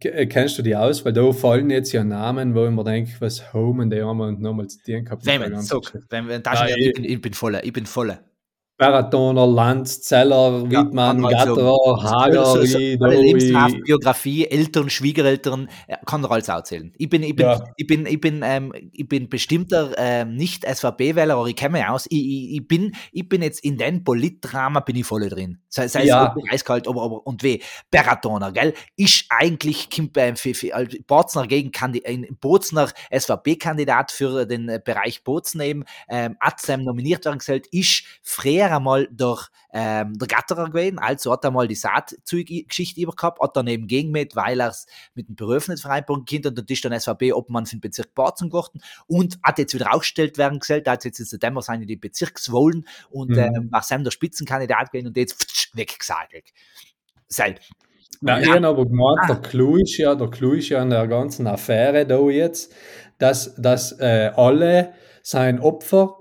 Äh, Kennst du die aus? Weil da fallen jetzt ja Namen, wo ich mir denke, was Home und die haben wir nochmal zu dir gehabt. mit der Wenn wenn, das Ja, ich, bin, ich bin voller, ich bin voller. Baratoner, Lanz, Zeller, Ja, Wittmann, Gatterer, So, Hageri, so, alle Dowi. Lebenshaft, Biografie, Eltern, Schwiegereltern, äh, kann er alles erzählen. Ich bin, ich bin, Ja. ich bin, ich bin, ähm, ich bin bestimmter ähm, nicht SVP-Wähler, aber ich kenne mich aus. Ich, ich, ich bin, ich bin jetzt in den Politdrama bin ich voll drin. Sei, sei Ja. es eiskalt, aber, aber und weh. Beratoner, gell? Ist eigentlich kommt bei für, für, als Bozner gegen ein Bozner SVP-Kandidat für den äh, Bereich Bozen eben, ähm, Atzem nominiert werden gestellt, ist früher einmal durch ähm, der Gatterer gewesen, also hat er mal die Saatzeug-Geschichte über gehabt, hat dann eben gegen mit, weil er es mit dem Beruf nicht vereinbaren konnte und dann ist dann SVP Obmann für den Bezirk Bozen geworden und hat jetzt wieder aufgestellt werden gestellt, da hat jetzt in September seine die Bezirkswohlen und Mhm. ähm, war Sam der Spitzenkandidat gewesen und jetzt weggesagelt. Sei, Nein, Ja. ich habe aber gemeint, Ah. der Clou ist ja, der Clou ist ja an der ganzen Affäre da jetzt, dass, dass äh, alle sein Opfer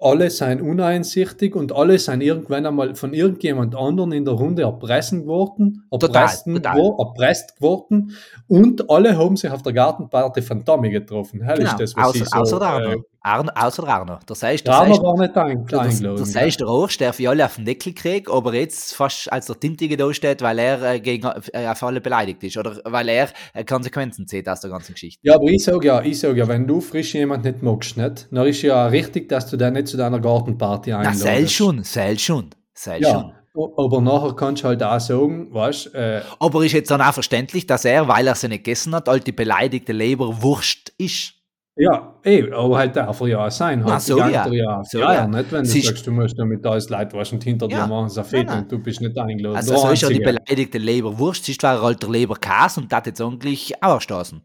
alle seien uneinsichtig und alle seien irgendwann einmal von irgendjemand anderen in der Runde erpressen worden, erpresst, total. wo- erpresst geworden und alle haben sich auf der Gartenparty von Tommy getroffen. Hell Genau, ist das, was außer, ich so, außer äh, Arno. Außer der Arno. Das heißt, der Arno war nicht eingeladen. ja. heißt, der Arsch, der für alle auf den Deckel kriegt, aber jetzt fast als der Tintige da steht, weil er äh, gegen, äh, auf alle beleidigt ist oder weil er äh, Konsequenzen zieht aus der ganzen Geschichte. Ja, aber ich sage ja, ich sag ja, wenn du frisch jemand nicht magst, nicht, dann ist ja richtig, dass du den nicht zu deiner Gartenparty Na, einladest. sel schon, sel schon, schon. Ja, o- aber nachher kannst du halt auch sagen, weißt äh, Aber ist jetzt dann auch verständlich, dass er, weil er sie nicht gegessen hat, all die beleidigte Leberwurst ist? Ja, eh, aber halt darf er ja auch sein. Halt, so, ja. ja. So, ja, ja. ja, nicht, wenn du Sie- sagst, du musst da mit alles Leid waschen und hinter Ja. dir machen sie Fett und du bist nicht eingeladen. Also so ist ja die beleidigte Leberwurst, siehst war halt der Leberkäse und das jetzt eigentlich auch erstoßen.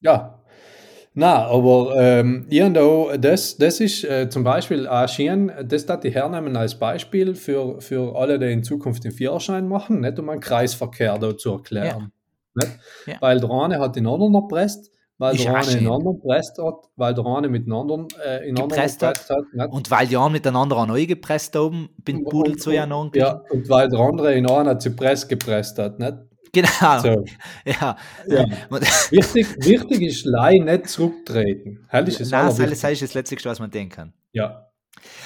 Ja. Na, aber ähm, irgendwo, das, das ist äh, zum Beispiel auch schön, das darf ich hernehmen als Beispiel für, für alle, die in Zukunft den Führerschein machen, nicht um einen Kreisverkehr da zu erklären. Ja. Weil der eine hat den anderen erpresst, weil Ist der eine schön. anderen erpresst hat, weil der eine mit den anderen äh, in anderen Gepresst hat. hat. Und weil die einen miteinander an neu gepresst haben, bin Pudel zu ja noch. Ja, und weil der andere in einer Zypress gepresst hat. Nicht? Genau. So. Ja. Ja. Wichtig, wichtig ist, Lei nicht zurücktreten. Hell ist das Nein, das ist das Letzte, was man denken kann. Ja.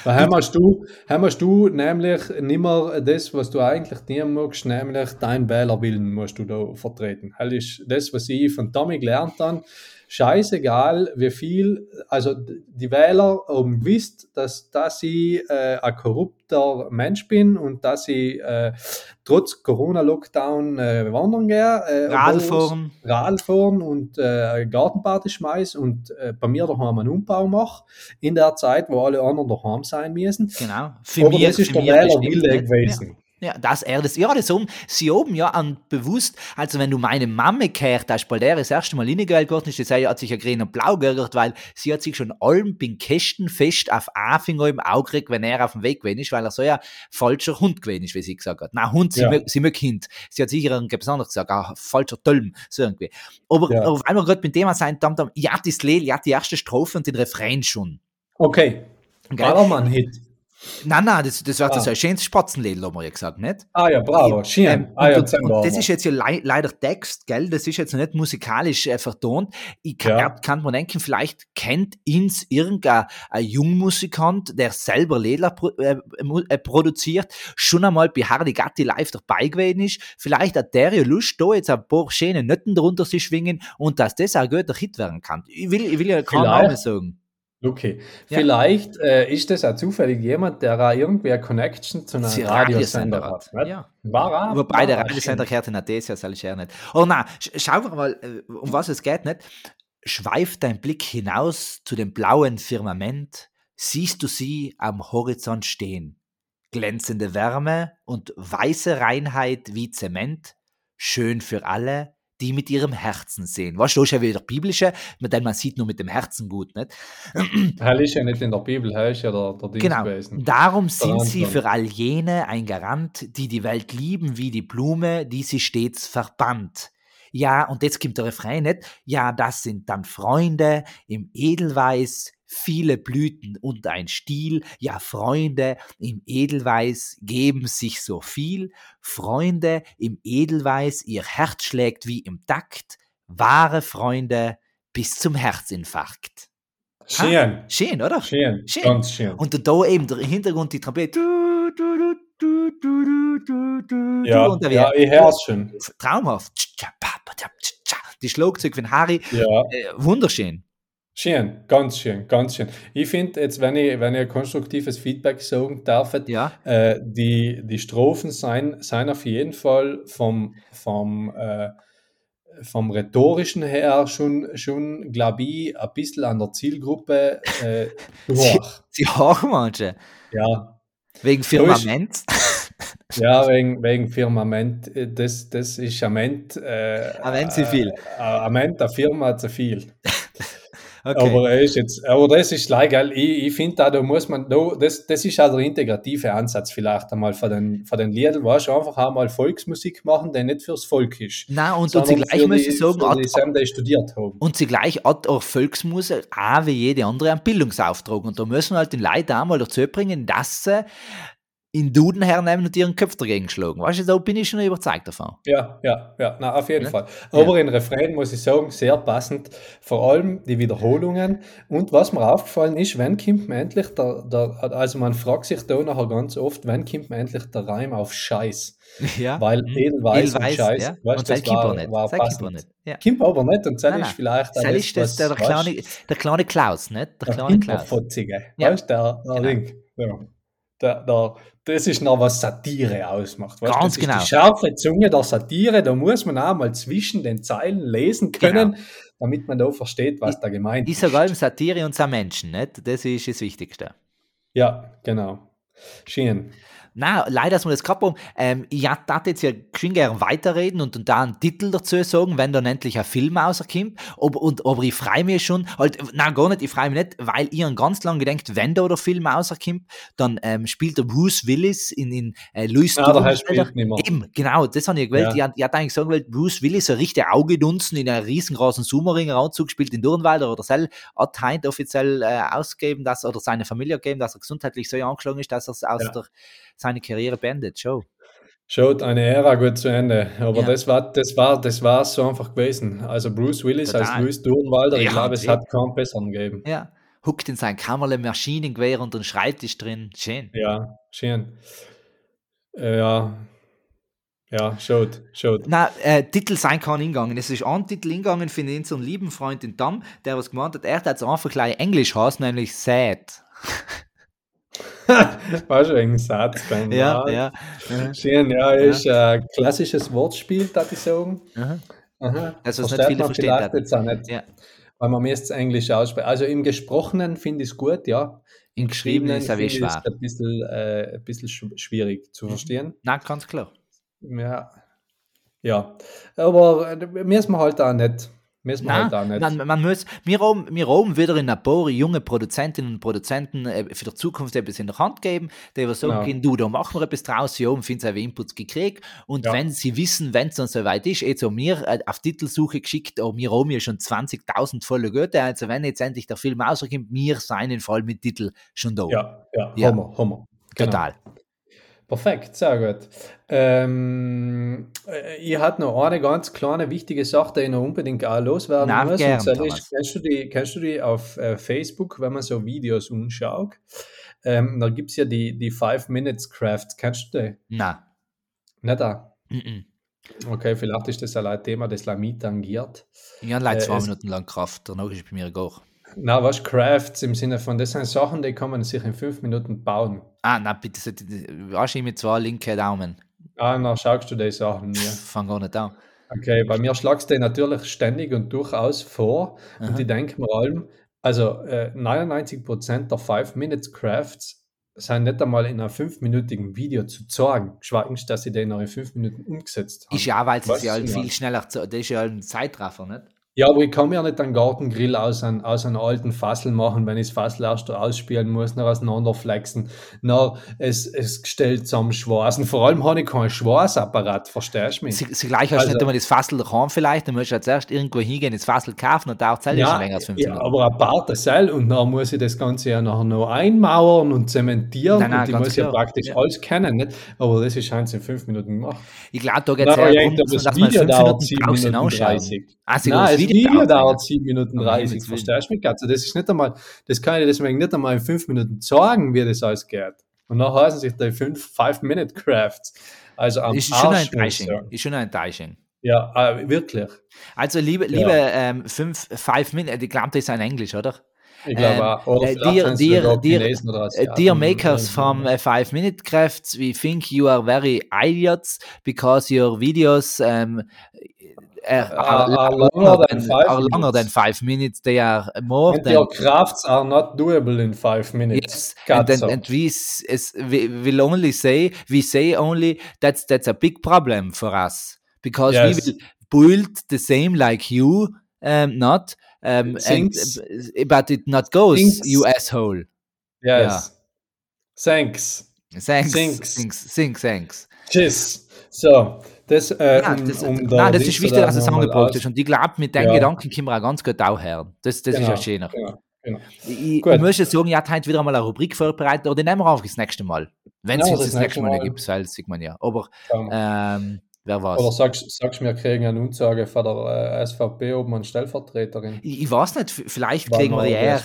Heim hast du, hast du nämlich nicht mehr das, was du eigentlich dienen magst, nämlich dein Wählerwillen musst du da vertreten. Das ist das, was ich von Tommy gelernt habe. Scheißegal, wie viel, also die Wähler haben gewusst, dass, dass ich äh, ein korrupter Mensch bin und dass ich äh, trotz Corona-Lockdown äh, wandern gehe. Äh, Radl obwohl es- fahren. Radl fahren und äh, Gartenparty schmeiß und äh, bei mir daheim einen Umbau mache, in der Zeit, wo alle anderen daheim sein müssen. Genau. Für Aber mich, das ist der Wählerwille nicht. gewesen. Ja, ja, er das, ja, das um, sie oben ja an bewusst, also wenn du meine Mama gehört hast, weil der das erste Mal reingewählt worden ist, die hat sich ja grün und blau geärgert, weil sie hat sich schon allem bin Kästen fest auf Anfinger im Auge gekriegt, wenn er auf dem Weg gewesen ist, weil er so ja falscher Hund gewesen ist, wie sie gesagt hat. Na, Hund, sie, Ja. mög, sie mögt Kind. Sie hat sicher irgendwas anderes gesagt, ah, falscher Tölm, so irgendwie. Aber Ja. auf einmal gerade mit dem sein, dann, ja, das Lied, ja, die erste Strophe und den Refrain schon. Okay, Gell? Ballermann-Hit. Nein, nein, das, das wird Ah. so ein schönes Spatzenlied, haben wir ja gesagt, nicht? Ah ja, bravo, schön. Ähm, ah ja, und, und, das ist jetzt ja lei leider Text, gell? Das ist jetzt nicht musikalisch äh, vertont. Ich kann, Ja. kann man denken, vielleicht kennt ins irgendein ein Jungmusikant, der selber Lieder pro, äh, äh, produziert, schon einmal bei Hardy Gatti live dabei gewesen ist. Vielleicht hat der ja Lust, da jetzt ein paar schöne Nötten drunter zu schwingen und dass das auch ein guter Hit werden kann. Ich will, ich will ja Vielleicht. Namen sagen. Okay, Ja. vielleicht äh, ist das auch zufällig jemand, der auch irgendwie eine Connection zu einem Radiosender Radiosender hat. nicht? Ja. War auch, Wobei der war Radiosender gehört in Adesia, soll ich eher nicht. Oh nein, sch schauen wir mal, äh, um was es geht, nicht? Schweift dein Blick hinaus zu dem blauen Firmament, siehst du sie am Horizont stehen. Glänzende Wärme und weiße Reinheit wie Zement, schön für alle, die mit ihrem Herzen sehen. Was ist ja wieder biblische, dem man sieht nur mit dem Herzen gut, nicht? Hell ist ja nicht in der Bibel, hell ist ja der, der Genau. gewesen. Darum sind sie für all jene ein Garant, die die Welt lieben wie die Blume, die sie stets verbannt. Ja, und jetzt kommt der Refrain nicht. Ja, das sind dann Freunde im Edelweiß, viele Blüten und ein Stiel. Ja, Freunde im Edelweiß geben sich so viel. Freunde im Edelweiß, ihr Herz schlägt wie im Takt. Wahre Freunde bis zum Herzinfarkt. Schön, Schön, oder? schön, Schön. ganz schön. Und da eben der Hintergrund die Trompete. Du, du, du, Ja, ja, ich hör's schon. traumhaft. Die Schlagzeug von Harry, Ja, äh, wunderschön. Schön, ganz schön, ganz schön. Ich finde jetzt, wenn ich, wenn ich konstruktives Feedback sagen darf, Ja, äh, die, die Strophen seien, seien auf jeden Fall vom, vom, äh, vom rhetorischen her schon, schon glaube ich, ein bisschen an der Zielgruppe äh, durch. sie haben manche. Ja, Wegen Firmament. ja wegen, wegen Firmament, äh, das, das ist Ament. Äh, Ament zu viel. Äh, Ament, der Firma zu viel. Okay. Aber er ist jetzt, aber das ist gleich geil. Ich, ich finde da, da muss man, da, das, das ist auch der integrative Ansatz vielleicht einmal von den, von den Liedern, weißt du, einfach einmal Volksmusik machen, die nicht fürs Volk ist. Nein, und, und sie gleich ich sagen, für die Sam, die studiert haben. und sie gleich hat auch Volksmusik auch wie jede andere einen Bildungsauftrag. Und da müssen wir halt den Leuten auch mal dazu bringen, dass sie in Duden hernehmen und ihren Köpf dagegen schlagen. Weißt du, da bin ich schon überzeugt davon. Ja, ja, ja, na, auf jeden Ne? Fall. Aber in Refrain muss ich sagen, sehr passend. Vor allem die Wiederholungen. Und was mir aufgefallen ist, wenn kommt man endlich der, der, also man fragt sich da nachher ganz oft, wenn kommt man endlich der Reim auf Scheiß? Ja. Weil Mhm. Edelweiß und Edelweiß, Scheiß, ja. weißt Und du, das war, nicht. war passend. nicht. Ja. Kommt aber nicht und Nein, ist vielleicht alles, ist das, der, der, kleine, der kleine Klaus, nicht? Der der kleine Klaus. Ja. weißt du, der, der Genau. Ding. Ja. Der, der, das ist noch was Satire ausmacht. Weißt, Ganz genau. Ist die scharfe Zunge der Satire, da muss man auch mal zwischen den Zeilen lesen können, damit man da versteht, was da gemeint Ich ist. sage allem Satire und sein Menschen, nicht? Das ist das Wichtigste. Ja, genau. Schön. Na, leider, dass wir das gehabt haben. Ähm, ich hätte jetzt ja geschwind gerne weiterreden und, und da einen Titel dazu sagen, wenn dann endlich ein Film rauskommt. Aber, und, aber ich freue mich schon, halt, nein, gar nicht, ich freue mich nicht, weil ich an ganz lange gedacht, wenn da der Film rauskommt, dann ähm, spielt der Bruce Willis in, in äh, Louis nicht mehr. Eben, genau, das habe ich gewählt. Ja. Ich, ich hatte eigentlich sagen wollen, Bruce Willis, ein richtig Augedunsen in einem riesengroßen Summeringer-Anzug, spielt in Durnwalder oder Sell, hat heute offiziell äh, ausgegeben, dass, oder seine Familie gegeben, dass er gesundheitlich so angeschlagen ist, dass er aus Ja. der, seine Karriere beendet. Show. Schaut eine Ära gut zu Ende. Aber Ja. das war das war das war so einfach gewesen. Also Bruce Willis Total. als Louis Durnwalder, ich Ja, glaube, es eh. hat keinen besseren gegeben. Ja. Huckt in sein Kammerle Maschinengewehr und den Schreibtisch drin. Schön. Ja, schön. Äh, ja. Ja, schaut, schaut. Na, äh, Titel sein kann hingegangen. Es ist ein Titel hingegangen für unseren lieben Freund in Damm, der was gemeint hat, er hat jetzt einfach gleich Englisch heißt, nämlich sad. War schon ein Satz beim Ja, Mal. ja. Schön, ja, ist ein klassisches Wortspiel, darf ich sagen. Aha. Aha. Das, was nicht Versteht viele man verstehen jetzt auch nicht, Ja. weil man es Englisch aussprechen. Also im Gesprochenen finde ich es gut, ja. Im Geschriebenen ist es ein bisschen, äh, ein bisschen schw- schwierig zu verstehen. Na, ganz klar. Ja. Ja. Aber äh, müssen wir halt auch nicht. Müssen wir halt auch nicht. man, man muss, wir haben, wir haben wieder in paar junge Produzentinnen und Produzenten äh, für die Zukunft etwas in der Hand geben, die wir sagen Genau. du, da machen wir etwas draus, sie haben viele Inputs gekriegt und Ja. wenn sie wissen, wenn es dann soweit ist, jetzt haben wir äh, auf Titelsuche geschickt, aber wir haben ja schon 20.000 volle Goethe, also wenn jetzt endlich der Film rauskommt, wir seien in Fall mit Titel schon da. Ja, ja, Ja. Hammer, Hammer. Genau. Total. Perfekt, sehr gut. Ähm, äh, ich hatte noch eine ganz kleine wichtige Sache, die ich noch unbedingt auch loswerden Na, muss. gern, und ist, kennst, du die, kennst du die auf äh, Facebook, wenn man so Videos anschaut? Ähm, da gibt es ja die, die Five Minutes Crafts. Kennst du die? Na. Nicht da. Mhm. Okay, vielleicht ist das ein Thema, das Lamy tangiert. Ich habe leider Äh, zwei Minuten lang Kraft, danach ist bei mir gar. Na, was Crafts im Sinne von, das sind Sachen, die kann man sich in fünf Minuten bauen. Ah, na bitte, weißt du, mit zwei linke Daumen. Ah, na, schaust du die Sachen mir. Fang gar nicht an. Okay, bei mir schlagst du natürlich ständig und durchaus vor. Aha. Und ich denke mir allem, also äh, 99% der 5-Minutes-Crafts sind nicht einmal in einem fünfminütigen Video zu zeigen, geschweige dass sie den noch in fünf Minuten umgesetzt haben. Ist ja auch, weil Weißt ja viel schneller, das ist ja ein Zeitraffer, nicht? Ja, aber ich kann mir ja nicht einen Gartengrill aus einem, aus einem alten Fassel machen, wenn ich das Fassel erst ausspielen muss, noch auseinanderflexen, noch es, es gestellt zusammenschweißen. Vor allem habe ich keinen Schweißapparat, verstehst du mich? Sie, sie gleich hast du Also- nicht einmal das Fassel daheim vielleicht, dann musst du ja zuerst irgendwo hingehen, das Fassel kaufen und dauert es ja, schon länger als fünf ja, Minuten. aber ein paar Teil und dann muss ich das Ganze ja nachher noch einmauern und zementieren Nein, nein, und ich muss ja klar. praktisch Ja. alles kennen, nicht? aber das ist eins in fünf Minuten gemacht. Ich glaube, da geht es ich darum, dass das man fünf Minuten 7 draußen. 30. Ah, sie Video dauert dauert länger. 7 Minuten Um 30, Himmels Willen. verstehst du mich? Also das ist nicht einmal, das kann ich deswegen nicht einmal in 5 Minuten sagen, wie das alles geht. Und dann heißen sich die 5-Minute-Crafts. Also am Ist schon Enttäuschung. sagen. Ist schon eine Enttäuschung. Ja, äh, wirklich. Also, liebe, liebe ähm, fünf, five Minutes, ich glaube, das ist ein Englisch, oder? Ich glaube Ähm, auch. Oder äh, vielleicht dear- dear- dear- oder dear makers Äh, from uh, Five Minute Crafts, we think you are very idiots because your videos um, uh, are, are are longer longer than than, five are longer than minutes. five minutes. They are more And than your crafts are not doable in 5 minutes. yes. And, then, and we, s- s- we will only say we say only that's that's a big problem for us because Yes. we will build the same like you, um, not Um, and, but it not goes, Thanks. you asshole. Yes. Thanks. Thanks. Thanks. Thanks. Thanks. Thanks. Tschüss. So, das, äh, Ja, um, das, um nein, das Dings ist wichtig, da dass es angebracht hast. Und ich glaube, mit den Ja. Gedanken können wir auch ganz gut auch hören. Das, das ist Genau, ja schöner. Genau, genau. Ich, Gut. ich jetzt sagen, ich hatte heute wieder mal eine Rubrik vorbereitet, oder die nehmen wir einfach das nächste Mal. Wenn es Ja, uns das das nächste Mal Mal. gibt, weil das sieht man ja. Aber, wir. ähm, wer war's? Oder sagst, sagst du, wir kriegen eine Ansage von der äh, SVP oben an Stellvertreterin? Ich, ich weiß nicht, vielleicht weil kriegen wir eher,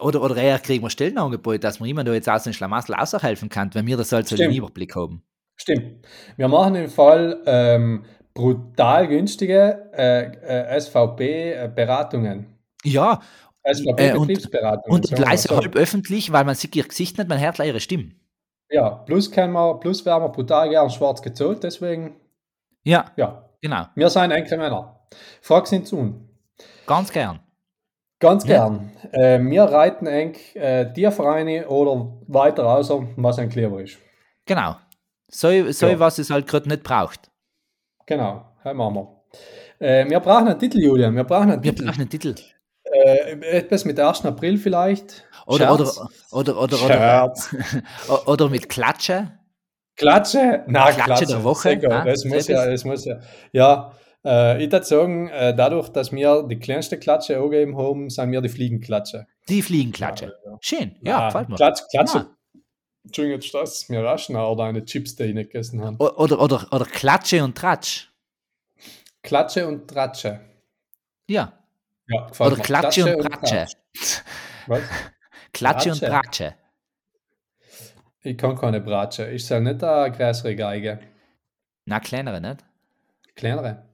oder, oder eher kriegen wir Stellenangebote, dass wir jemand da jetzt aus dem Schlamassel aushelfen kann, wenn wir das halt so einen Überblick haben. Stimmt. Wir machen im Fall ähm, brutal günstige äh, äh, SVP-Beratungen. Ja, Äh, und- SVP-Betriebsberatungen. und leise halb öffentlich, weil man sieht ihr Gesicht nicht, man hört ihre Stimme. Ja, plus, können wir, plus werden wir brutal gern schwarz gezahlt, deswegen, Ja, ja, genau, wir sind enkle Männer. Frag sind tun. ganz gern. Ganz Ja. gern. Äh, wir reiten eng äh, Tiervereine oder weiter außer, was ein Kleber ist. Genau. So, so Ja. was es halt gerade nicht braucht. Genau, machen wir. Äh, wir brauchen einen Titel, Julian. Wir brauchen einen Wir Titel. brauchen einen Titel. Äh, etwas mit 1. April vielleicht. Oder, oder, Scherz. oder, oder, oder, Scherz. oder mit Klatsche. Klatsche? Nein, Klatsche Klatsche. der Woche, ah, Das muss ja, das muss ja. Ja, äh, ich würde sagen, äh, dadurch, dass wir die kleinste Klatsche angegeben haben, sind wir die Fliegenklatsche. Die Fliegenklatsche. Schön, ja, Ah, gefällt mir. Klatsch, Klatsche. Entschuldigung, jetzt das ist mir rasch nach, oder eine Chips, die ich nicht gegessen habe. Oder, oder, oder Klatsche und Tratsch. Klatsche und Tratsche. Ja. Ja, Oder mir. Klatsche und Tratsche. Tratsch. Was? Klatsche und Tratsche. Ich kann keine Bratsche. Ich soll nicht eine größere Geige. Na, kleinere, nicht? Kleinere.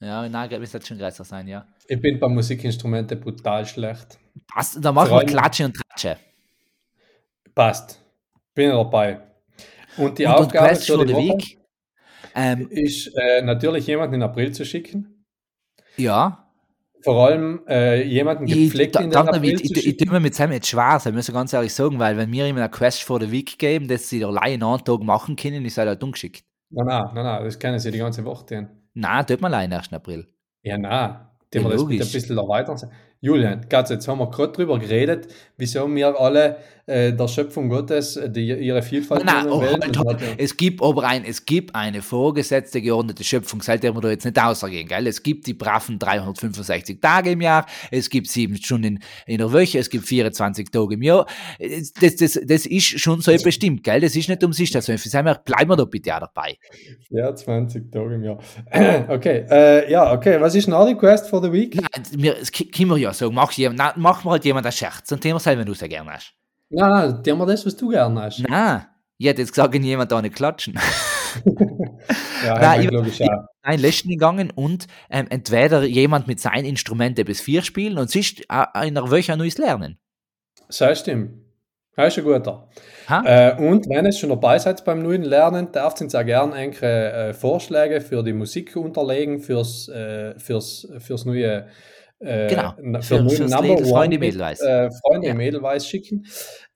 Ja, nein, das wird schon größer sein, ja. Ich bin bei Musikinstrumenten brutal schlecht. Passt, dann machen wir Klatsche und Tratsche. Passt. Bin dabei. Und die und, Aufgabe für die the Woche Week. Ähm, ist äh, natürlich jemanden in April zu schicken. ja. Vor allem äh, jemanden Ich, gepflegt da, in den dann, April ich, zu ich, ich tue mir mit Sam jetzt schwer, das muss ich ganz ehrlich sagen, weil wenn wir ihm eine Quest for the Week geben, dass sie der Laien Tag machen können, ist er halt ungeschickt. Nein, nein, nein, nein, das können sie die ganze Woche tun. Nein, tut man allein 1. April. Ja, nein. Die Ja, wir das bitte ein bisschen erweitern. Julian, Katz, jetzt haben wir gerade drüber geredet, wieso wir alle äh, der Schöpfung Gottes äh, die, ihre Vielfalt Nein, oh, halt, halt. es gibt aber ein, es gibt eine vorgesetzte geordnete Schöpfung, seit der wir da jetzt nicht ausgehen, gell? Es gibt die braven 365 Tage im Jahr, es gibt sieben Stunden in der Woche, es gibt 24 Tage im Jahr. Das, das, das ist schon so bestimmt, gell? Das ist nicht. Also, von dem her bleiben wir da bitte auch dabei. Ja, 20 Tage im Jahr. okay, äh, ja, okay. Was ist noch die Quest for the Week? Nein, wir, es k- können wir ja sagen, mach, nein, mach mal halt jemand einen Scherz, und Thema selber, wenn du es gerne hast. Nein, nein, tun wir das, was du gerne hast. Nein, ich hätte jetzt gesagt, jemand da nicht klatschen. Ja, Nein, ich auch. ein Läschen gegangen und ähm, entweder jemand mit seinem Instrument bis vier spielen und äh, in einer Woche ein neues lernen. Das stimmt. Das ist ein guter. Äh, und wenn es schon dabei seid beim neuen Lernen, darf ihr uns auch gerne einige äh, Vorschläge für die Musik unterlegen, fürs, äh, fürs, fürs neue äh, Genau. na- Für- fürs Number Lied Freunde Mädelweiß. Äh, Freunde Ja. Mädelweiß schicken.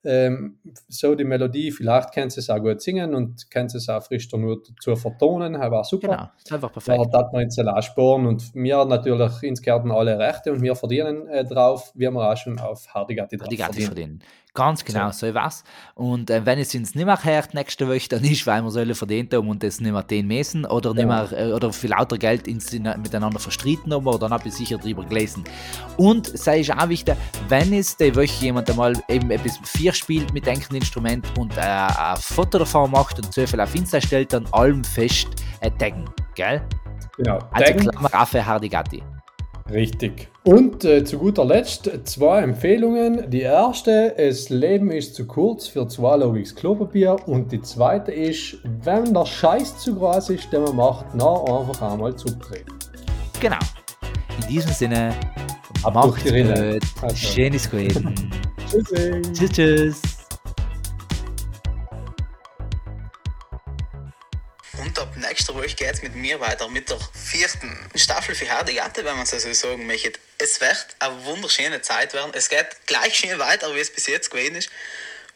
Ähm, so die Melodie, vielleicht können sie es auch gut singen und sie es auch frisch nur dazu vertonen, das war super. Genau, einfach Da perfekt. hat man jetzt auch Sporen und wir natürlich insgesamt alle Rechte und wir verdienen äh, drauf, wie wir auch schon auf Hardigatti drauf Die ganze verdienen. verdienen. Ganz genau, so, was. Und äh, wenn es uns nicht mehr hört nächste Woche, dann ist, weil wir sollen verdient haben und das nicht mehr den messen oder nicht mehr, äh, oder für lauter Geld ins, in, miteinander verstritten haben oder dann habe ich sicher drüber gelesen. Und sei ist auch wichtig, wenn es die Woche jemand einmal eben etwas vier spielt mit einem Instrument und äh, ein Foto davon macht und so viel auf Insta stellt, dann allem fest äh, taggen, gell? Genau. Also. Klammer auf für Hardigatti. Richtig. Und äh, zu guter Letzt zwei Empfehlungen. Die erste, das Leben ist zu kurz für zwei Logics Klopapier. Und die zweite ist, wenn der Scheiß zu groß ist, den man macht, na einfach einmal zurücktreten. Genau. In diesem Sinne, Ab Rinne. gut, Also. schönes Reden. Tschüssi. tschüss, tschüss. Nächster Woche geht es mit mir weiter mit der vierten Staffel für Hardigante, wenn man es so sagen möchte. Es wird eine wunderschöne Zeit werden. Es geht gleich schön weiter, wie es bis jetzt gewesen ist.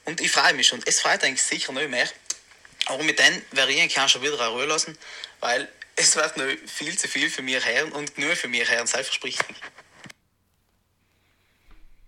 Und ich freue mich schon. Es freut eigentlich sicher noch mehr. Aber mit denen werde ich auch schon wieder eine Ruhe lassen, weil es wird noch viel zu viel für mich hören und nur für mich sei verspricht.